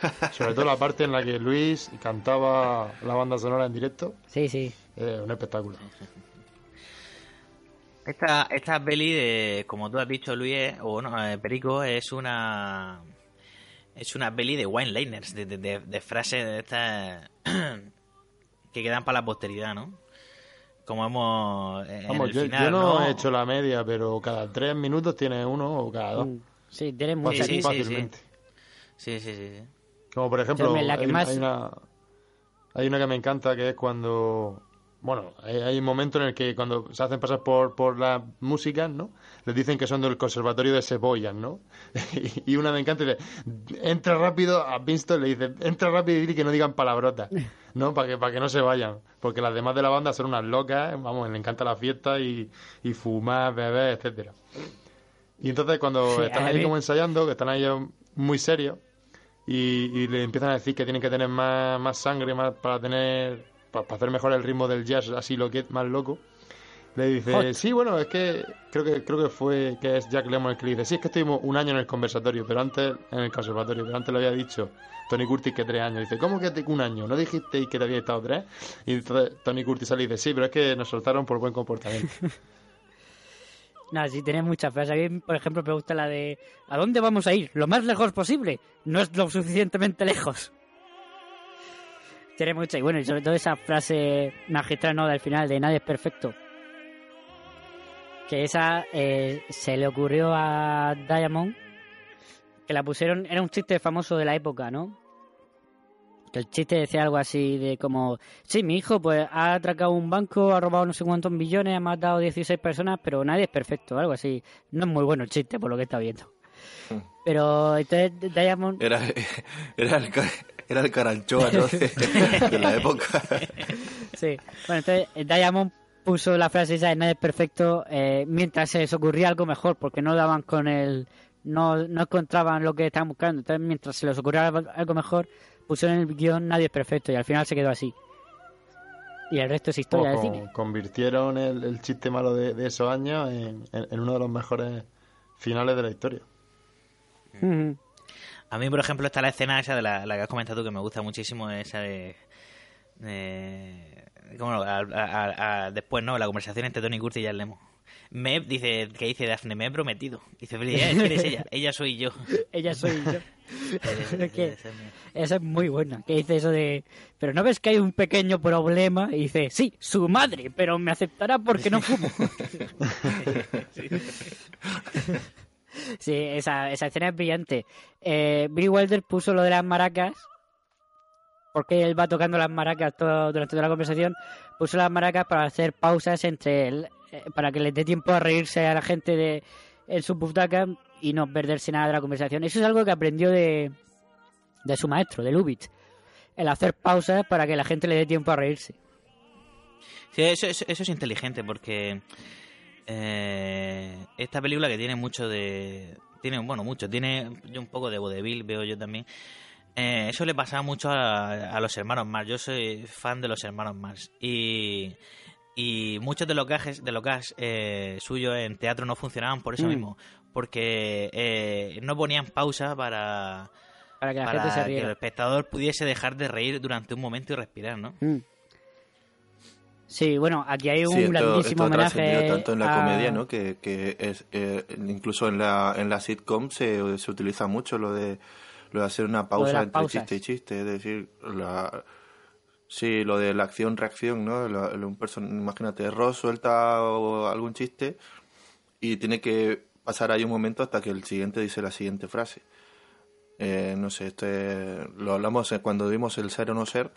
Sobre todo la parte en la que Luis cantaba la banda sonora en directo, Sí, sí. eh, un espectáculo. Esta, esta peli, de, como tú has dicho, Luis, es- o no, eh, Perico, es una es una peli de one-liners, de, de, de- de frases de estas que quedan para la posteridad, ¿no? Como hemos... en Vamos, el yo, final, yo no, he hecho la media, pero cada 3 minutos tiene uno o cada dos. Mm, Sí, tiene Fácil- muchas. sí, sí, fácilmente. Sí, sí, sí. sí. Como por ejemplo, Hombre, la que hay, más- hay una, hay una que me encanta que es cuando. Bueno, hay, hay un momento en el que cuando se hacen pasar por, por las músicas, ¿no? Les dicen que son del conservatorio de Cebollas, ¿no? y una me encanta y dice: entra rápido, a Winston le dice: entra rápido y dile que no digan palabrotas, ¿no? Para que, para que no se vayan. Porque las demás de la banda son unas locas, vamos, le encanta la fiesta y, y fumar, beber, etcétera. Y entonces cuando Sí, están ahí como ensayando, que están ahí muy serios, y, y le empiezan a decir que tienen que tener más, más sangre más para tener para, hacer mejor el ritmo del jazz así lo que es más loco le dice Hot. sí bueno es que creo que creo que fue que es Jack Lemmon el que le dice sí es que estuvimos un año en el conversatorio pero antes en el conservatorio pero antes le había dicho Tony Curtis que tres años dice ¿cómo que te- un año? ¿no dijiste que te había estado tres? y entonces Tony Curtis sale y dice sí pero es que nos soltaron por buen comportamiento No, sí, tiene muchas frases. A mí, por ejemplo, me gusta la de ¿A dónde vamos a ir? Lo más lejos posible. No es lo suficientemente lejos. Tiene mucha. Y bueno, y sobre todo esa frase magistral, ¿no? Del final, de nadie es perfecto. Que esa eh, se le ocurrió a Diamond. Que la pusieron. Era un chiste famoso de la época, ¿no? Que el chiste decía algo así de como, sí, mi hijo pues ha atracado un banco, ha robado no sé cuántos millones, ha matado 16 personas, pero nadie es perfecto, algo así. No es muy bueno el chiste por lo que está viendo. Pero entonces Diamond... Era, era, el, era el caranchoa, ¿no? De, de la época. Sí, bueno, entonces eh, Diamond puso la frase esa de nadie es perfecto eh, mientras se les ocurría algo mejor, porque no daban con el... No, no encontraban lo que estaban buscando. Entonces, mientras se les ocurría algo mejor, pusieron en el guion nadie es perfecto y al final se quedó así. Y el resto es historia de cine. Convirtieron el, el chiste malo de, de esos años en, en- en uno de los mejores finales de la historia. A mí, por ejemplo, está la escena esa de la, la que has comentado tú que me gusta muchísimo, esa de... A- a- a- después, ¿no? La conversación entre Tony Curtis y Jan Lemo. Me dice, que dice Daphne, me he prometido. Dice, pero ya, ¿quién es ella? Ella soy yo. Ella soy yo. Es que esa es muy buena. Que dice eso de. Pero no ves que hay un pequeño problema. Y dice, sí, su madre, pero me aceptará porque no fumo. sí, esa, esa escena es brillante. Eh, Billy Wilder puso lo de las maracas. Porque él va tocando las maracas todo, durante toda la conversación. Puso las maracas para hacer pausas entre él. eh, para que les dé tiempo a reírse a la gente de en butacas y no perderse nada de la conversación. Eso es algo que aprendió de, de su maestro, de Lubitsch. El hacer pausas para que la gente le dé tiempo a reírse. Sí, eso es inteligente porque eh, esta película que tiene mucho de... Tiene, bueno, mucho. Tiene un poco de vodevil, veo yo también. Eh, eso le pasaba mucho a, a los hermanos Mars. Yo soy fan de los hermanos Mars. Y, y muchos de los gajes, de los gags eh, suyos en teatro no funcionaban por eso Mm. mismo. Porque eh, no ponían pausa para, Para que la para gente se que el espectador pudiese dejar de reír durante un momento y respirar, ¿no? Mm. Sí, bueno, aquí hay un Sí, esto, grandísimo esto homenaje. tanto en la a- comedia, ¿no? Que, que es, eh, incluso en la, en la sitcom se, se utiliza mucho lo de, lo de hacer una pausa entre pausas. chiste y chiste. Es decir, la, sí, lo de la acción-reacción, ¿no? La- un person- imagínate, Ross suelta algún chiste y tiene que pasar ahí un momento hasta que el siguiente dice la siguiente frase. Eh, no sé, esto es- lo hablamos eh, cuando vimos el ser o no ser,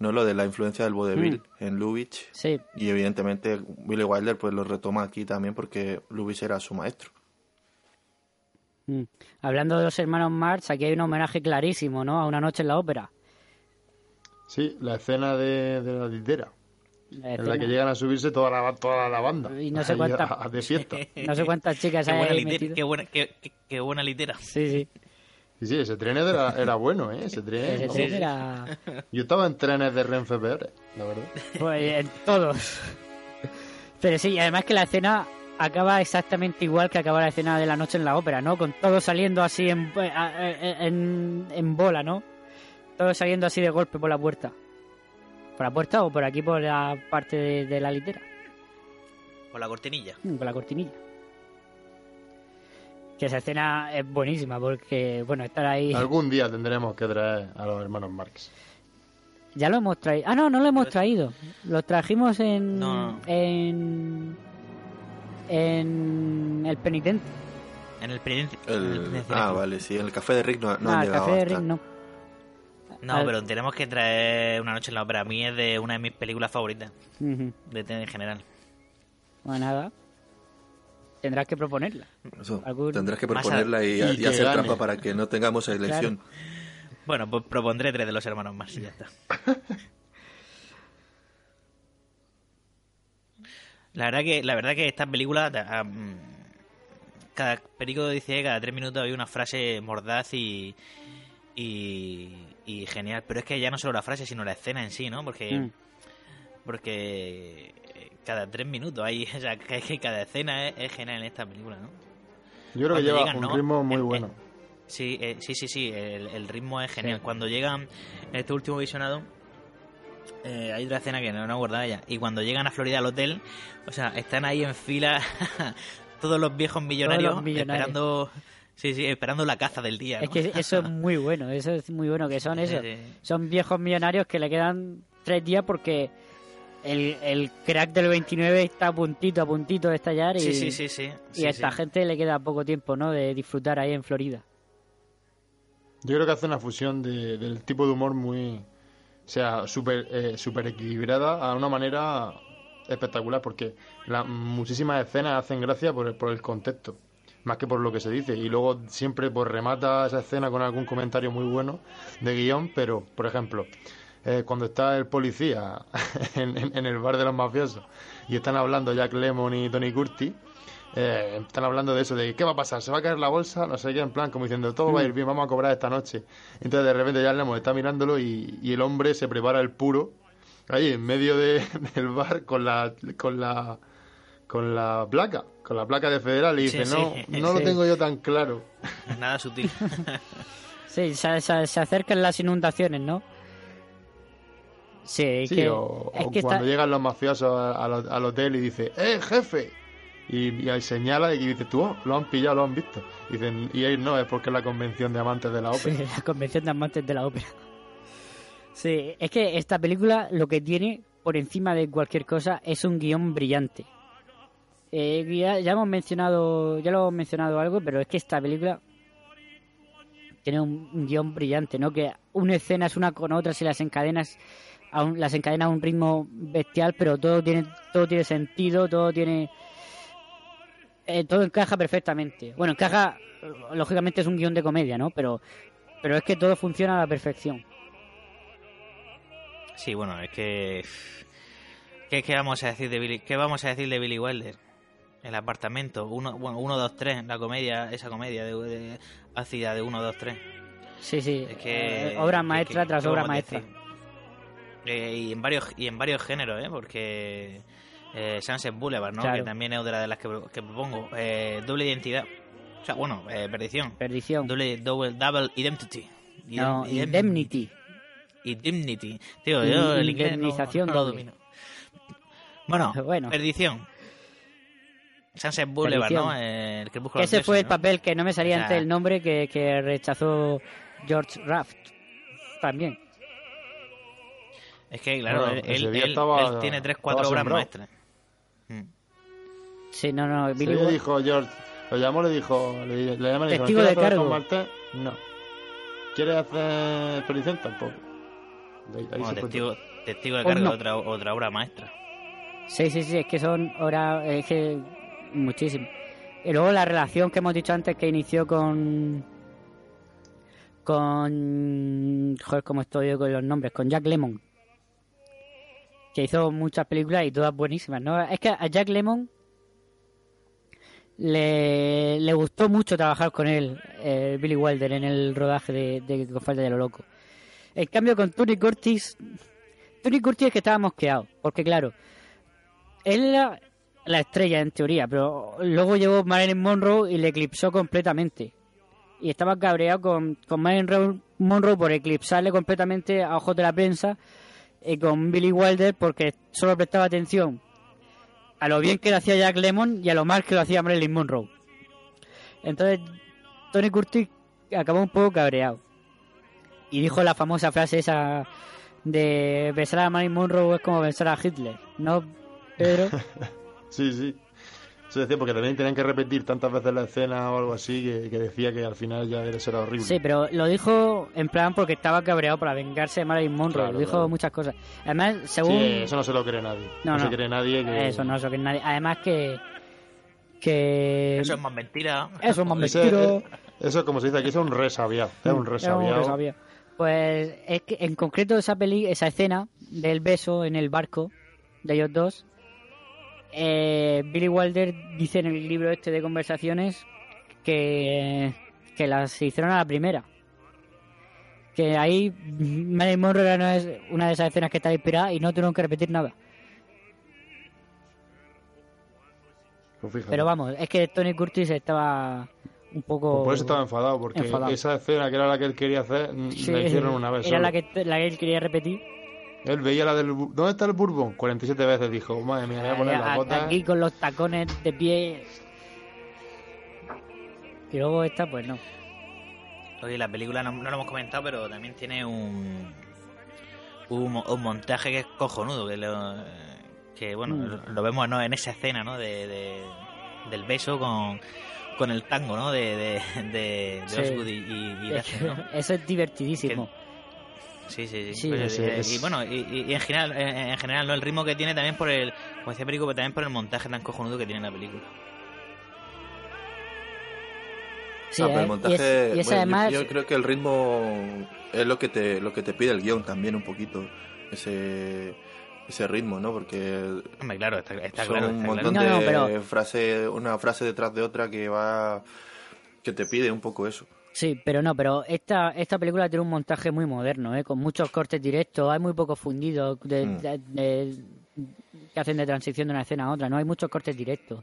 no lo de la influencia del vodevil en Lubitsch. Sí, Y evidentemente Billy Wilder pues lo retoma aquí también porque Lubitsch era su maestro. Mm. Hablando de los hermanos Marx, aquí hay un homenaje clarísimo, ¿no? A una noche en la ópera. Sí, la escena de, de la litera, La en la que llegan a subirse toda la, toda la banda. Y no sé ahí cuánta- a- a- de fiesta. No sé cuántas chicas Qué hay buena, ahí litera, qué, buena, qué, qué- qué buena litera. Sí, sí. Sí, sí, ese tren era, era bueno, ¿eh? Ese tren. Ese vamos. tren era... Yo estaba en trenes de Renfe peores, la verdad. Pues en todos. Pero sí, además que la escena acaba exactamente igual que acaba la escena de la noche en la ópera, ¿no? Con todo saliendo así en, en, en bola, ¿no? Todo saliendo así de golpe por la puerta. ¿Por la puerta o por aquí por la parte de, de la litera? Por la cortinilla. Mm, Por la cortinilla. Que esa escena es buenísima porque, bueno, estar ahí... Algún día tendremos que traer a los hermanos Marx. Ya lo hemos traído. Ah, no, no lo hemos traído. Lo trajimos en. No, no. En. En. El penitente. En el peniten- en el El- penitenciario. ah, vale, sí, en el café de Rick no, no Ah, han el llegado café de Rick no. No, Al- pero tenemos que traer Una noche en la ópera. A mí es de una de mis películas favoritas, Ujú. de en general. Bueno, nada. Tendrás que proponerla. Eso, Algún- Tendrás que proponerla y, Y y que hacer gane. trampa para que no tengamos elección. Bueno, pues propondré tres de los hermanos más y ya está. La verdad que, la verdad que esta película, cada perico dice que cada tres minutos hay una frase mordaz y, y, y genial. Pero es que ya no solo la frase, sino la escena en sí, ¿no? Porque, Mm. porque cada tres minutos hay, o sea, que, que cada escena es, es genial en esta película, ¿no? Yo creo que lleva llegan, un ¿no? ritmo muy Eh, eh, bueno. Sí, eh, sí, sí, sí, el, el ritmo es genial. Sí. Cuando llegan en este último visionado, eh, hay otra escena que no, no acordaba ya. Y cuando llegan a Florida al hotel, o sea, están ahí en fila todos los viejos millonarios, millonarios. esperando, sí, sí, esperando la caza del día. Es que eso es muy bueno. Eso es muy bueno. Que son Sí, eso. sí. Son viejos millonarios que le quedan tres días porque. El, el crack del 29 está a puntito, a puntito de estallar y, Sí, sí, sí, sí. y sí, a esta sí. gente le queda poco tiempo, ¿no? De disfrutar ahí en Florida. Yo creo que hace una fusión de- del tipo de humor muy. O sea, súper eh, súper equilibrada a una manera espectacular, porque la, muchísimas escenas hacen gracia por el, por el contexto, más que por lo que se dice. Y luego siempre pues remata esa escena con algún comentario muy bueno de guion, pero, por ejemplo, eh, cuando está el policía en, en- en el bar de los mafiosos y están hablando Jack Lemon y Tony Curtis, eh, están hablando de eso, de qué va a pasar, se va a caer la bolsa, no sé qué, en plan como diciendo todo va a ir bien, vamos a cobrar esta noche. Entonces de repente Jack Lemon está mirándolo y, y el hombre se prepara el puro ahí en medio de- del bar con la con la con la placa, con la placa de federal y Sí, dice, sí, no, no lo tengo yo tan claro. Nada sutil. Sí, se, se- se acercan las inundaciones, ¿no? Sí, es Sí, que, o, es o que cuando está- llegan los mafiosos a- al, al hotel y dice, ¡eh, jefe! Y, y ahí señala y dice, tú, oh, lo han pillado, lo han visto. Dicen, y él no, es porque es la convención de amantes de la ópera. Sí, la convención de amantes de la ópera. Sí, es que esta película lo que tiene por encima de cualquier cosa es un guion brillante. Eh, ya, ya hemos mencionado, ya lo hemos mencionado algo, pero es que esta película tiene un, un guion brillante, ¿no? Que una escena es una con otra, si las encadenas, a un- las encadena a un ritmo bestial, pero todo tiene, todo tiene sentido, todo tiene, eh, todo encaja perfectamente. Bueno, encaja, lógicamente es un guion de comedia, ¿no? Pero, pero es que todo funciona a la perfección. Sí, bueno, es que. ¿Qué, qué vamos a decir de Billy, ¿Qué vamos a decir de Billy Wilder? El apartamento, uno, bueno, 1, 2, 3, la comedia, esa comedia de, de ácida de 1, 2, 3. Sí, sí. Es que, eh, obra maestra que- tras ¿qué obra maestra. decir? Eh, y en varios y en varios géneros, ¿eh? Porque eh, Sunset Boulevard, ¿no? Claro. Que también es otra de las que, que propongo. Eh, doble identidad. O sea, bueno, eh, perdición. Perdición. Doble, double, double identity. No, indemnity. Indemnity. Tío, yo el inglés no, indemnización no lo domino. Bueno, Bueno. perdición. Sunset Boulevard, Perdición. ¿no? El crepúsculo Ese fue el papel que no me salía O sea, antes el nombre que, que rechazó George Raft. También. Es que, claro, Bueno, él, estaba- tiene tres, cuatro estaba obras sembrado. maestras. Mm. Sí, no, no. Sí, Billy le Wa- dijo George, lo llamó, le dijo, le, le llamó le Testigo ¿quieres de cargo. No. ¿Quieres hacer perdición? Tampoco. Ahí- Bueno, testigo, testigo de Pues cargo, no. otra, otra obra maestra. Sí, sí, sí, es que son horas, es que muchísimo. Y luego la relación que hemos dicho antes que inició con con joder, cómo estoy yo con los nombres, con Jack Lemon. Que hizo muchas películas y todas buenísimas, ¿no? Es que a Jack Lemon le, le gustó mucho trabajar con él, eh, Billy Wilder, en el rodaje de, de falta de lo loco. En cambio, con Tony Curtis, Tony Curtis es que estaba mosqueado, porque claro, él la estrella en teoría, pero luego llegó Marilyn Monroe y le eclipsó completamente. Y estaba cabreado con, con Marilyn Ro- Monroe por eclipsarle completamente a ojos de la prensa y con Billy Wilder porque solo prestaba atención a lo bien que lo hacía Jack Lemon y a lo mal que lo hacía Marilyn Monroe. Entonces, Tony Curtis acabó un poco cabreado. Y dijo la famosa frase esa de besar a Marilyn Monroe es como besar a Hitler, ¿no, Pedro? Sí, sí. Eso decía porque también tenían que repetir tantas veces la escena o algo así que, que decía que al final ya eso era horrible. Sí, pero lo dijo en plan porque estaba cabreado para vengarse de Marilyn Monroe. Claro, lo dijo claro. muchas cosas. Además, según... Sí, eso no se lo cree nadie. No, No, no. se cree nadie que... Eso no se lo cree nadie. Además que... que... Eso es más mentira. Eso es más eh, Eso, como se dice aquí, es un resabiado. Es un Es resabiado. resabiado. Pues es que en concreto esa peli, esa escena del beso en el barco de ellos dos, eh, Billy Wilder dice en el libro este de conversaciones que, que las hicieron a la primera. Que ahí Marilyn Monroe era una de- una de esas escenas que está inspirada y no tuvieron que repetir nada. Pues. Pero vamos, es que Tony Curtis estaba un poco... Pues por eso estaba enfadado, porque enfadado. esa escena que era la que él quería hacer, mm, Sí, la hicieron una vez. Era solo. la que, la que él quería repetir. Él veía la del... ¿Dónde está el Bourbon? 47 veces dijo, madre mía, voy a poner las a- botas. Aquí con los tacones de pie. Y luego esta, pues no. Oye, la película no, no lo hemos comentado, pero también tiene un, un, un montaje que es cojonudo, que, lo, que bueno, Mm. lo, vemos ¿no? en esa escena, ¿no? De, de- del beso con, con el tango, ¿no? De, de, de, de Sí. Osgood y, y, y. Eso es divertidísimo. Sí, sí, sí. Sí, Pues, eh, es- Y bueno, y, en general, en, en general, ¿no? El ritmo que tiene también por el, como decía Perico, pero también por el montaje tan cojonudo que tiene la película. Sí, Ah, pero el eh, montaje, y es- y es bueno, yo- además- yo, creo que el ritmo es lo que te lo que te pide el guion también un poquito ese ese ritmo, ¿no? Porque Hombre, claro, está, está son claro. un montón claro. De no, pero- frases, una frase detrás de otra que va que te pide un poco eso. Sí, pero no, pero esta, esta película tiene un montaje muy moderno, ¿eh? con muchos cortes directos, hay muy pocos fundidos de, Mm. de- de- que hacen de transición de una escena a otra, no hay muchos cortes directos.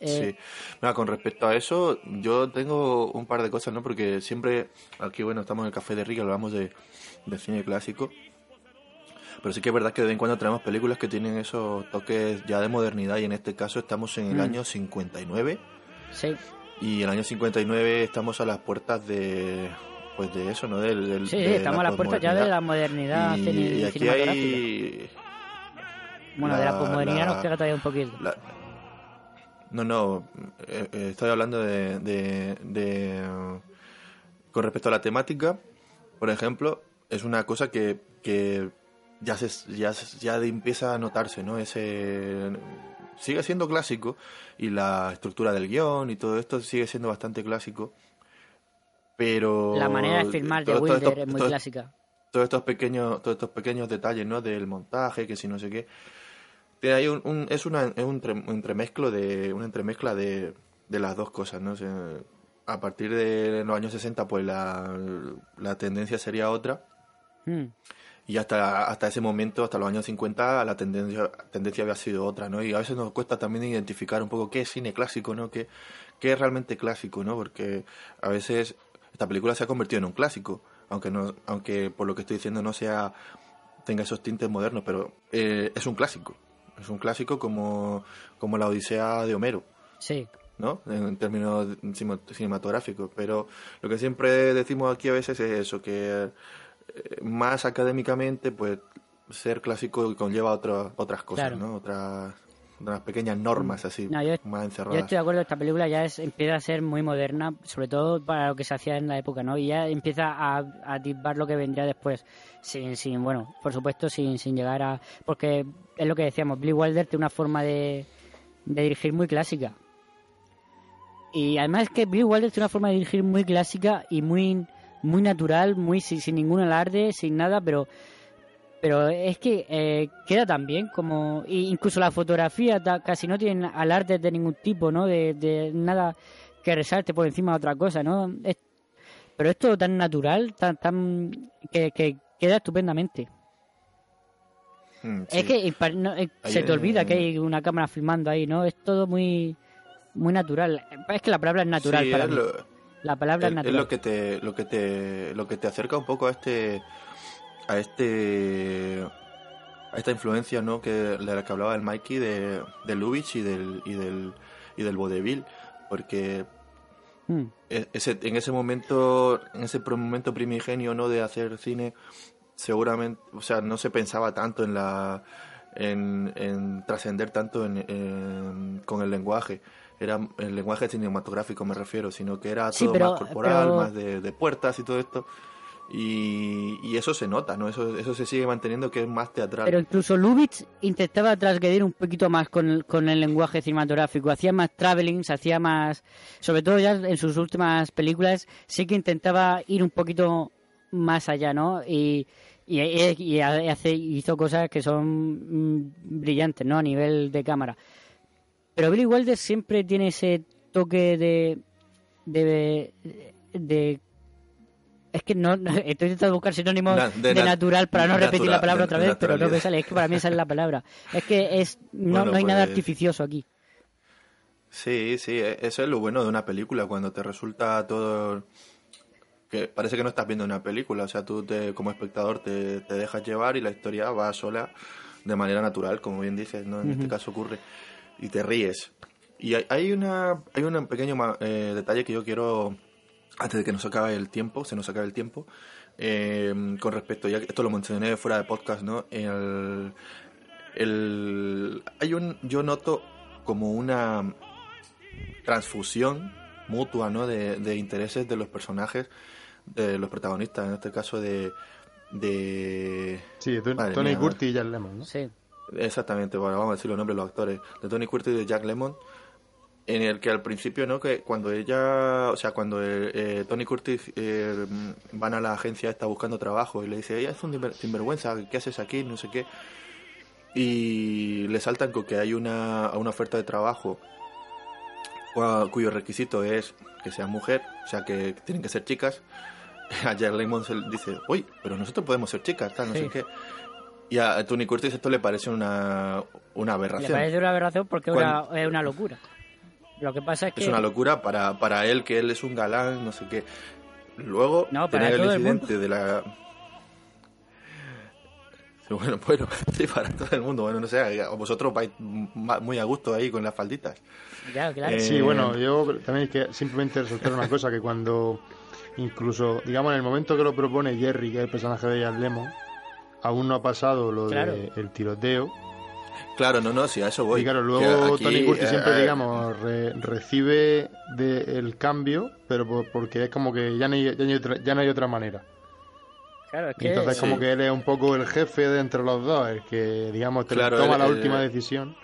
Eh, Sí. Mira, con respecto a eso, yo tengo un par de cosas, ¿no? Porque siempre, aquí, bueno, estamos en el Café de Rick, hablamos de, de cine clásico. Pero sí que es verdad que de vez en cuando traemos películas que tienen esos toques ya de modernidad y en este caso estamos en el Mm. año 59 Sí, y el año 59 estamos a las puertas de pues de eso, ¿no? Del, del- sí, de estamos a las puertas ya de la modernidad y, cine- y aquí hay Bueno, de la posmodernidad nos queda todavía un poquito. la- No, no, eh, eh, estoy hablando de, de, de, Con respecto a la temática, por ejemplo, es una cosa que, que ya, se, ya, ya empieza a notarse, ¿no? Ese... Sigue siendo clásico y la estructura del guion y todo esto sigue siendo bastante clásico, pero... La manera de filmar de Wilder esto- es muy todo- clásica. todos estos pequeños todos estos pequeños detalles no del montaje que si no sé qué Tiene ahí un, un- es una es un, tre- un entremezclo de una entremezcla de, de las dos cosas no O sea, a partir de los años 60 pues la, la tendencia sería otra Mm. Y hasta hasta ese momento hasta los años 50 la tendencia tendencia había sido otra no y a veces nos cuesta también identificar un poco qué es cine clásico no qué, qué es realmente clásico no porque a veces esta película se ha convertido en un clásico aunque no aunque por lo que estoy diciendo no sea tenga esos tintes modernos pero eh, es un clásico. Es un clásico como como la Odisea de Homero Sí, ¿no? En términos cine- cinematográficos. Pero lo que siempre decimos aquí a veces es eso, que más académicamente, pues ser clásico conlleva otras otras cosas, Claro. ¿no? Otras, unas pequeñas normas así, No, yo- más Yo encerradas. estoy de acuerdo, esta película ya es, empieza a ser muy moderna, sobre todo para lo que se hacía en la época, ¿no? Y ya empieza a, a lo que vendría después, sin, sin bueno, por supuesto, sin, sin llegar a... Porque es lo que decíamos, Billy Wilder tiene una forma de, de dirigir muy clásica. Y además es que Billy Wilder tiene una forma de dirigir muy clásica y muy, muy natural, muy sin, sin ningún alarde, sin nada, pero pero es que eh, queda tan bien como incluso la fotografía ta- casi no tienen alardes de ningún tipo no de, de nada que resalte por encima de otra cosa no Es- pero es todo tan natural tan tan que, que queda estupendamente. Mm, es que no, eh, Ahí, se te olvida eh, que hay una cámara filmando ahí no es todo muy muy natural. Es que la palabra es natural Sí, para es mí. lo- la palabra es, lo que te lo que te lo que te acerca un poco a este a este a esta influencia no que de la que hablaba el Mikey de, de Lubitsch y del y del y del vodevil porque Mm. e- ese, en ese momento en ese momento primigenio no de hacer cine seguramente o sea no se pensaba tanto en la en, en trascender tanto en, en- con el lenguaje era el lenguaje cinematográfico me refiero sino que era Sí, todo pero- más corporal pero- más de, de puertas y todo esto y, y eso se nota no eso eso se sigue manteniendo que es más teatral Pero incluso Lubitsch intentaba transgredir un poquito más con el, con el lenguaje cinematográfico. Hacía más travelings, hacía más. Sobre todo ya en sus últimas películas, sí que intentaba ir un poquito más allá, ¿no? Y, y, y hace, hizo cosas que son mm, brillantes, ¿no? A nivel de cámara. Pero Billy Wilder siempre tiene ese toque de. de. de es que no, no- estoy intentando buscar sinónimos Na- de, de nat- natural para no repetir la palabra de- otra vez, pero no me sale. Es que para mí esa es la palabra. Es que es no, Bueno, no hay nada pues- artificioso aquí. Sí, sí, e- eso es lo bueno de una película, cuando te resulta todo... que parece que no estás viendo una película, o sea, tú te, como espectador te, te dejas llevar y la historia va sola de manera natural, como bien dices, ¿no? En este caso ocurre, y te ríes. Y hay, hay una hay un pequeño ma- eh, detalle que yo quiero, antes de que nos acabe el tiempo, se nos acabe el tiempo, eh, con respecto, ya que esto lo mencioné fuera de podcast, ¿no? El, el, hay un, yo noto como una transfusión mutua, ¿no? De, de intereses de los personajes, de los protagonistas, en este caso de... de Sí, Tony, Curtis y Jack Lemmon, ¿no? Sí. Exactamente, bueno, vamos a decir los nombres de los actores. De Tony Curtis y de Jack Lemmon. en el que al principio, ¿no? Que cuando ella, o sea, cuando eh, eh, Tony Curtis eh, van a la agencia está buscando trabajo y le dice, ella es un sinver- sinvergüenza, ¿qué haces aquí? No sé qué. Y le saltan con que hay una, una oferta de trabajo cuyo requisito es que sea mujer, o sea, que tienen que ser chicas. A Jack Lemmon se dice, uy, pero nosotros podemos ser chicas, tal, no Sí. sé qué. Y a Tony Curtis esto le parece una, una Le aberración. parece una aberración porque una, es una locura. Lo que pasa es que... Es una locura para, para él, que él es un galán, no sé qué. Luego, No, para tener el todo el incidente de la... Bueno, bueno, sí, para todo el mundo. Bueno, no sé, vosotros vais muy a gusto ahí con las falditas. Claro, claro. Eh, Sí, bueno, yo también es que simplemente resaltar una cosa, que cuando incluso, digamos, en el momento que lo propone Jerry, que es el personaje de Ian Lemon, aún no ha pasado lo Claro. del tiroteo. Claro, no, no, sí, a eso voy. y claro, luego aquí, Tony Curtis siempre, eh, digamos, re- recibe de- el cambio, pero por- porque es como que ya no hay, ya no hay otra, ya no hay otra manera. Claro, es Y que... entonces Sí. como que él es un poco el jefe de entre los dos, el que, digamos, te- Claro, toma él- la él- última decisión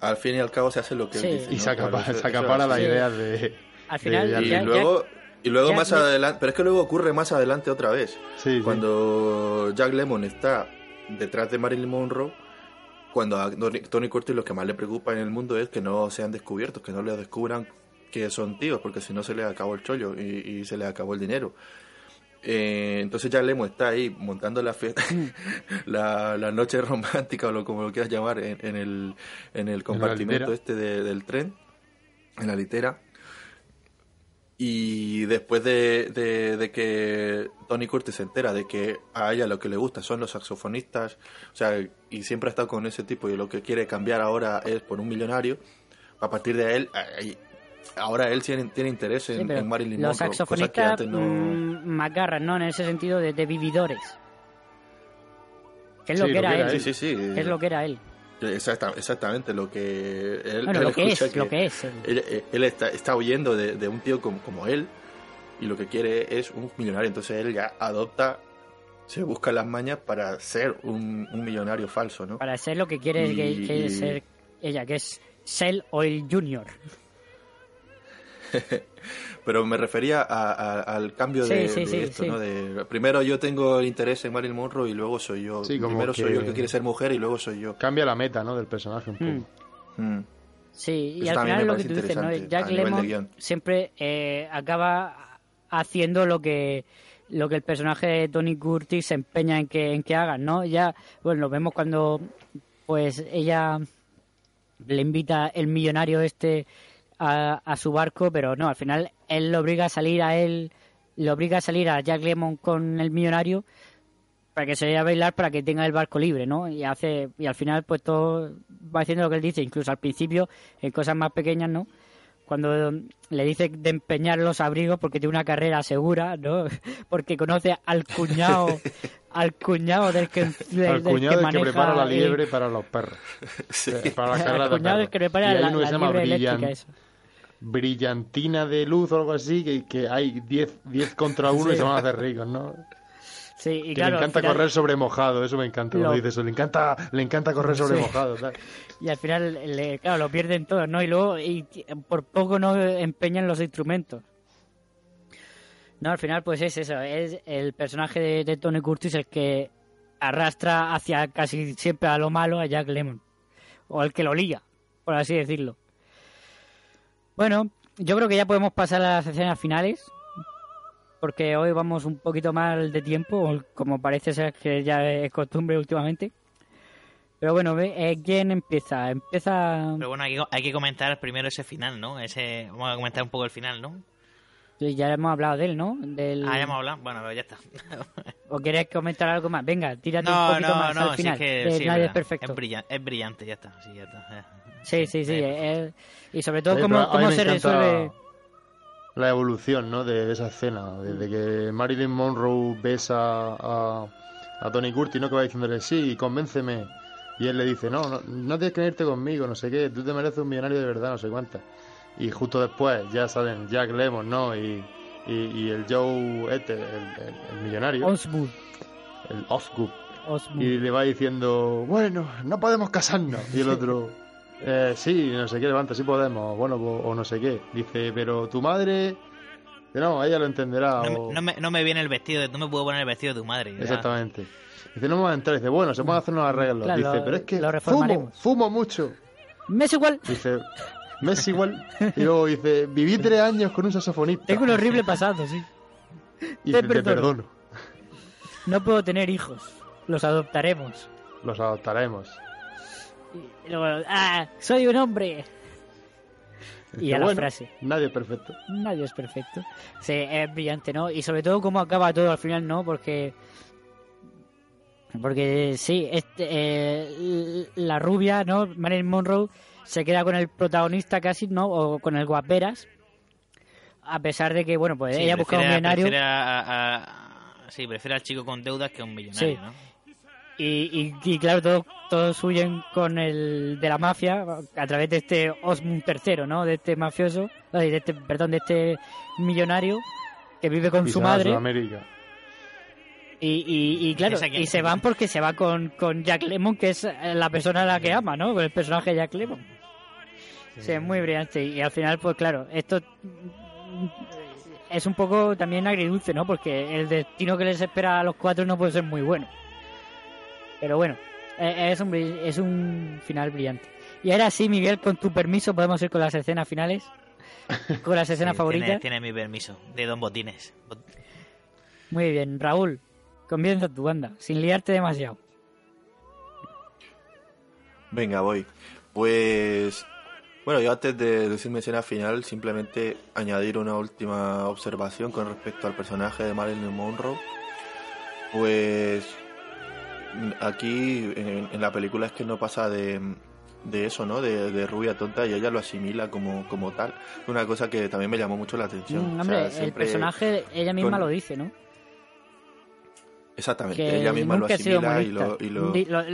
Al fin y al cabo se hace lo que Sí. él dice. y ¿no? se Claro, acapara, eso- se acapara de... Al final, de- Y ya- luego, y luego más adelante, pero es que luego ocurre más adelante otra vez. Sí, sí. Cuando Jack Lemmon está detrás de Marilyn Monroe, cuando a Tony Tony Curtis lo que más le preocupa en el mundo es que no sean descubiertos, que no le descubran que son tíos, porque si no se les acabó el chollo y, y se les acabó el dinero. Eh, entonces Jack Lemmon está ahí montando la, fe- la, la noche romántica o lo, como lo quieras llamar en, en el, en el compartimento este de- del tren, en la litera. Y después de, de- de que Tony Curtis se entera de que a ella lo que le gusta son los saxofonistas, o sea, y siempre ha estado con ese tipo y lo que quiere cambiar ahora es por un millonario, a partir de él, ahora él tiene, tiene interés en, Marilyn los Monroe, que saxofonistas no... mm, ¿no? En ese sentido de, de vividores. Que es lo que lo era que era él. Sí, sí, sí. Es lo que era él. Exacta- exactamente lo que él, Bueno, él lo que escucha es, lo que es. él. Él, él- él está, está huyendo de, de un tío como, como él y lo que quiere es un millonario. Entonces él ya adopta, se busca las mañas para ser un, un millonario falso, ¿no? Para ser lo que quiere Y- que, que y- ser ella, que es Shell Oil Junior. Pero me refería a- a- al cambio Sí, de, sí, de sí, esto, sí. ¿no? De, primero yo tengo el interés en Marilyn Monroe y luego soy yo. Sí, como primero soy yo el que quiere ser mujer y luego soy yo. Cambia la meta, ¿no? Del personaje un poco. Mm. Mm. Sí, y Eso al también final me lo que tú dices, ¿no? Jack Lemmon siempre eh, acaba haciendo lo que lo que el personaje de Tony Curtis se empeña en que en que hagan, ¿no? Ya, bueno, lo vemos cuando pues ella le invita el millonario este a, a su barco, pero no, al final él lo obliga a salir a él, le obliga a salir a Jack Lemmon con el millonario para que se vaya a bailar para que tenga el barco libre, ¿no? Y hace y al final pues todo va haciendo lo que él dice, incluso al principio en cosas más pequeñas, ¿no? Cuando le dice de empeñar los abrigos porque tiene una carrera segura, ¿no? Porque conoce al cuñado, al cuñado del que del, Al del cuñado que del que maneja prepara la el- liebre para los perros. Sí. Eh, Para la al carrera de cuñado del que prepara la, liebre eléctrica esa. Brillantina de luz o algo así, que, que hay 10 10 contra uno y se van a hacer ricos, ¿no? Sí, y que claro, le encanta final- correr sobre mojado, eso me encanta cuando Lo- dice eso, le encanta, le encanta correr sobre Sí. mojado, tal. y al final le, claro lo pierden todos no y luego y por poco no empeñan los instrumentos no al final pues es eso es el personaje de, de Tony Curtis el que arrastra hacia casi siempre a lo malo a Jack Lemmon o el que lo liga por así decirlo bueno yo creo que ya podemos pasar a las escenas finales porque hoy vamos un poquito mal de tiempo como parece ser que ya es costumbre últimamente pero bueno, ve, eh, ¿quién empieza? Empieza... Pero bueno, hay que, hay que comentar primero ese final, ¿no? Ese, vamos a comentar un poco el final, ¿no? Sí, Ya hemos hablado de él, ¿no? Del... Ah, ya hemos hablado. Bueno, pero ya está. ¿O quieres comentar algo más? Venga, tírate un poquito no, más no, al sí final. es que sí, nadie es verdad. perfecto. Es, brillan- es brillante, ya está. Sí, ya está. Sí, sí, sí. eh, y sobre todo, cómo, cómo se resuelve... La evolución, ¿no? De, de esa escena, desde que Marilyn Monroe besa a, a Tony Curtis, ¿no? Que va diciéndole, sí, convénceme. Y él le dice, no, no, no tienes que irte conmigo, no sé qué, tú te mereces un millonario de verdad, no sé cuántas. Y justo después ya salen Jack Lemmon, ¿no? Y, y, y el Joe, este, el, el- el millonario, Osgood. el. Osgood. Y le va diciendo, bueno, no podemos casarnos. Y el otro, eh, sí, no sé qué, levanta, sí podemos, bueno, o, o no sé qué. Dice, pero tu madre... No, ella lo entenderá. No, o- me- no me, no me viene el vestido, no me puedo poner el vestido de tu madre. ya. Exactamente. Dice, no vamos a entrar. Dice, bueno, se pueden hacer unos arreglos. Claro, Dice, lo- pero es que lo fumo, fumo mucho. Me es igual. Dice, me es igual. Y luego dice, viví tres años con un saxofonista. Tengo un horrible pasado, sí. Y te dice, te perdono. perdono. No puedo tener hijos. Los adoptaremos. Los adoptaremos. Y luego, ¡ah! ¡Soy un hombre! Y a la bueno, frase. Nadie es perfecto. Nadie es perfecto. Sí, es brillante, ¿no? Y sobre todo cómo acaba todo al final, ¿no? Porque... Porque sí, este, eh, la rubia, ¿no? Marilyn Monroe se queda con el protagonista casi, ¿no? O con el guaperas. A pesar de que, bueno, pues Sí, ella busca un millonario. prefiere a- a- a- sí, prefiere al chico con deudas que a un millonario, Sí. ¿no? Y, y, y claro, todos, todos huyen con el de la mafia a través de este Osmund III, ¿no? De este mafioso, de este, perdón, de este millonario que vive con su madre. Y, y, y claro, y se van porque se va con, con Jack Lemmon, que es eh, la persona a la que ama, ¿no? Con el personaje de Jack Lemmon. Sí, es muy brillante. Y al final, pues claro, esto mm, es un poco también agridulce, ¿no? Porque el destino que les espera a los cuatro no puede ser muy bueno. Pero bueno, eh, es un, es un final brillante. Y ahora sí, Miguel, con tu permiso, podemos ir con las escenas finales. Con las escenas Sí, favoritas. Tiene, tiene mi permiso, de Don Botines. Bot- Muy bien, Raúl, comienza tu banda, sin liarte demasiado. Venga, voy. Pues. Bueno, yo antes de decir mi escena final, simplemente añadir una última observación con respecto al personaje de Marilyn Monroe. Pues. Aquí en, en la película es que no pasa de, de eso, ¿no? De, de rubia tonta y ella lo asimila como, como tal. Una cosa que también me llamó mucho la atención. Mm, O sea, hombre, el personaje, ella misma con- lo dice, ¿no? Exactamente, Que ella misma lo asimila y lo, y lo- Di- lo-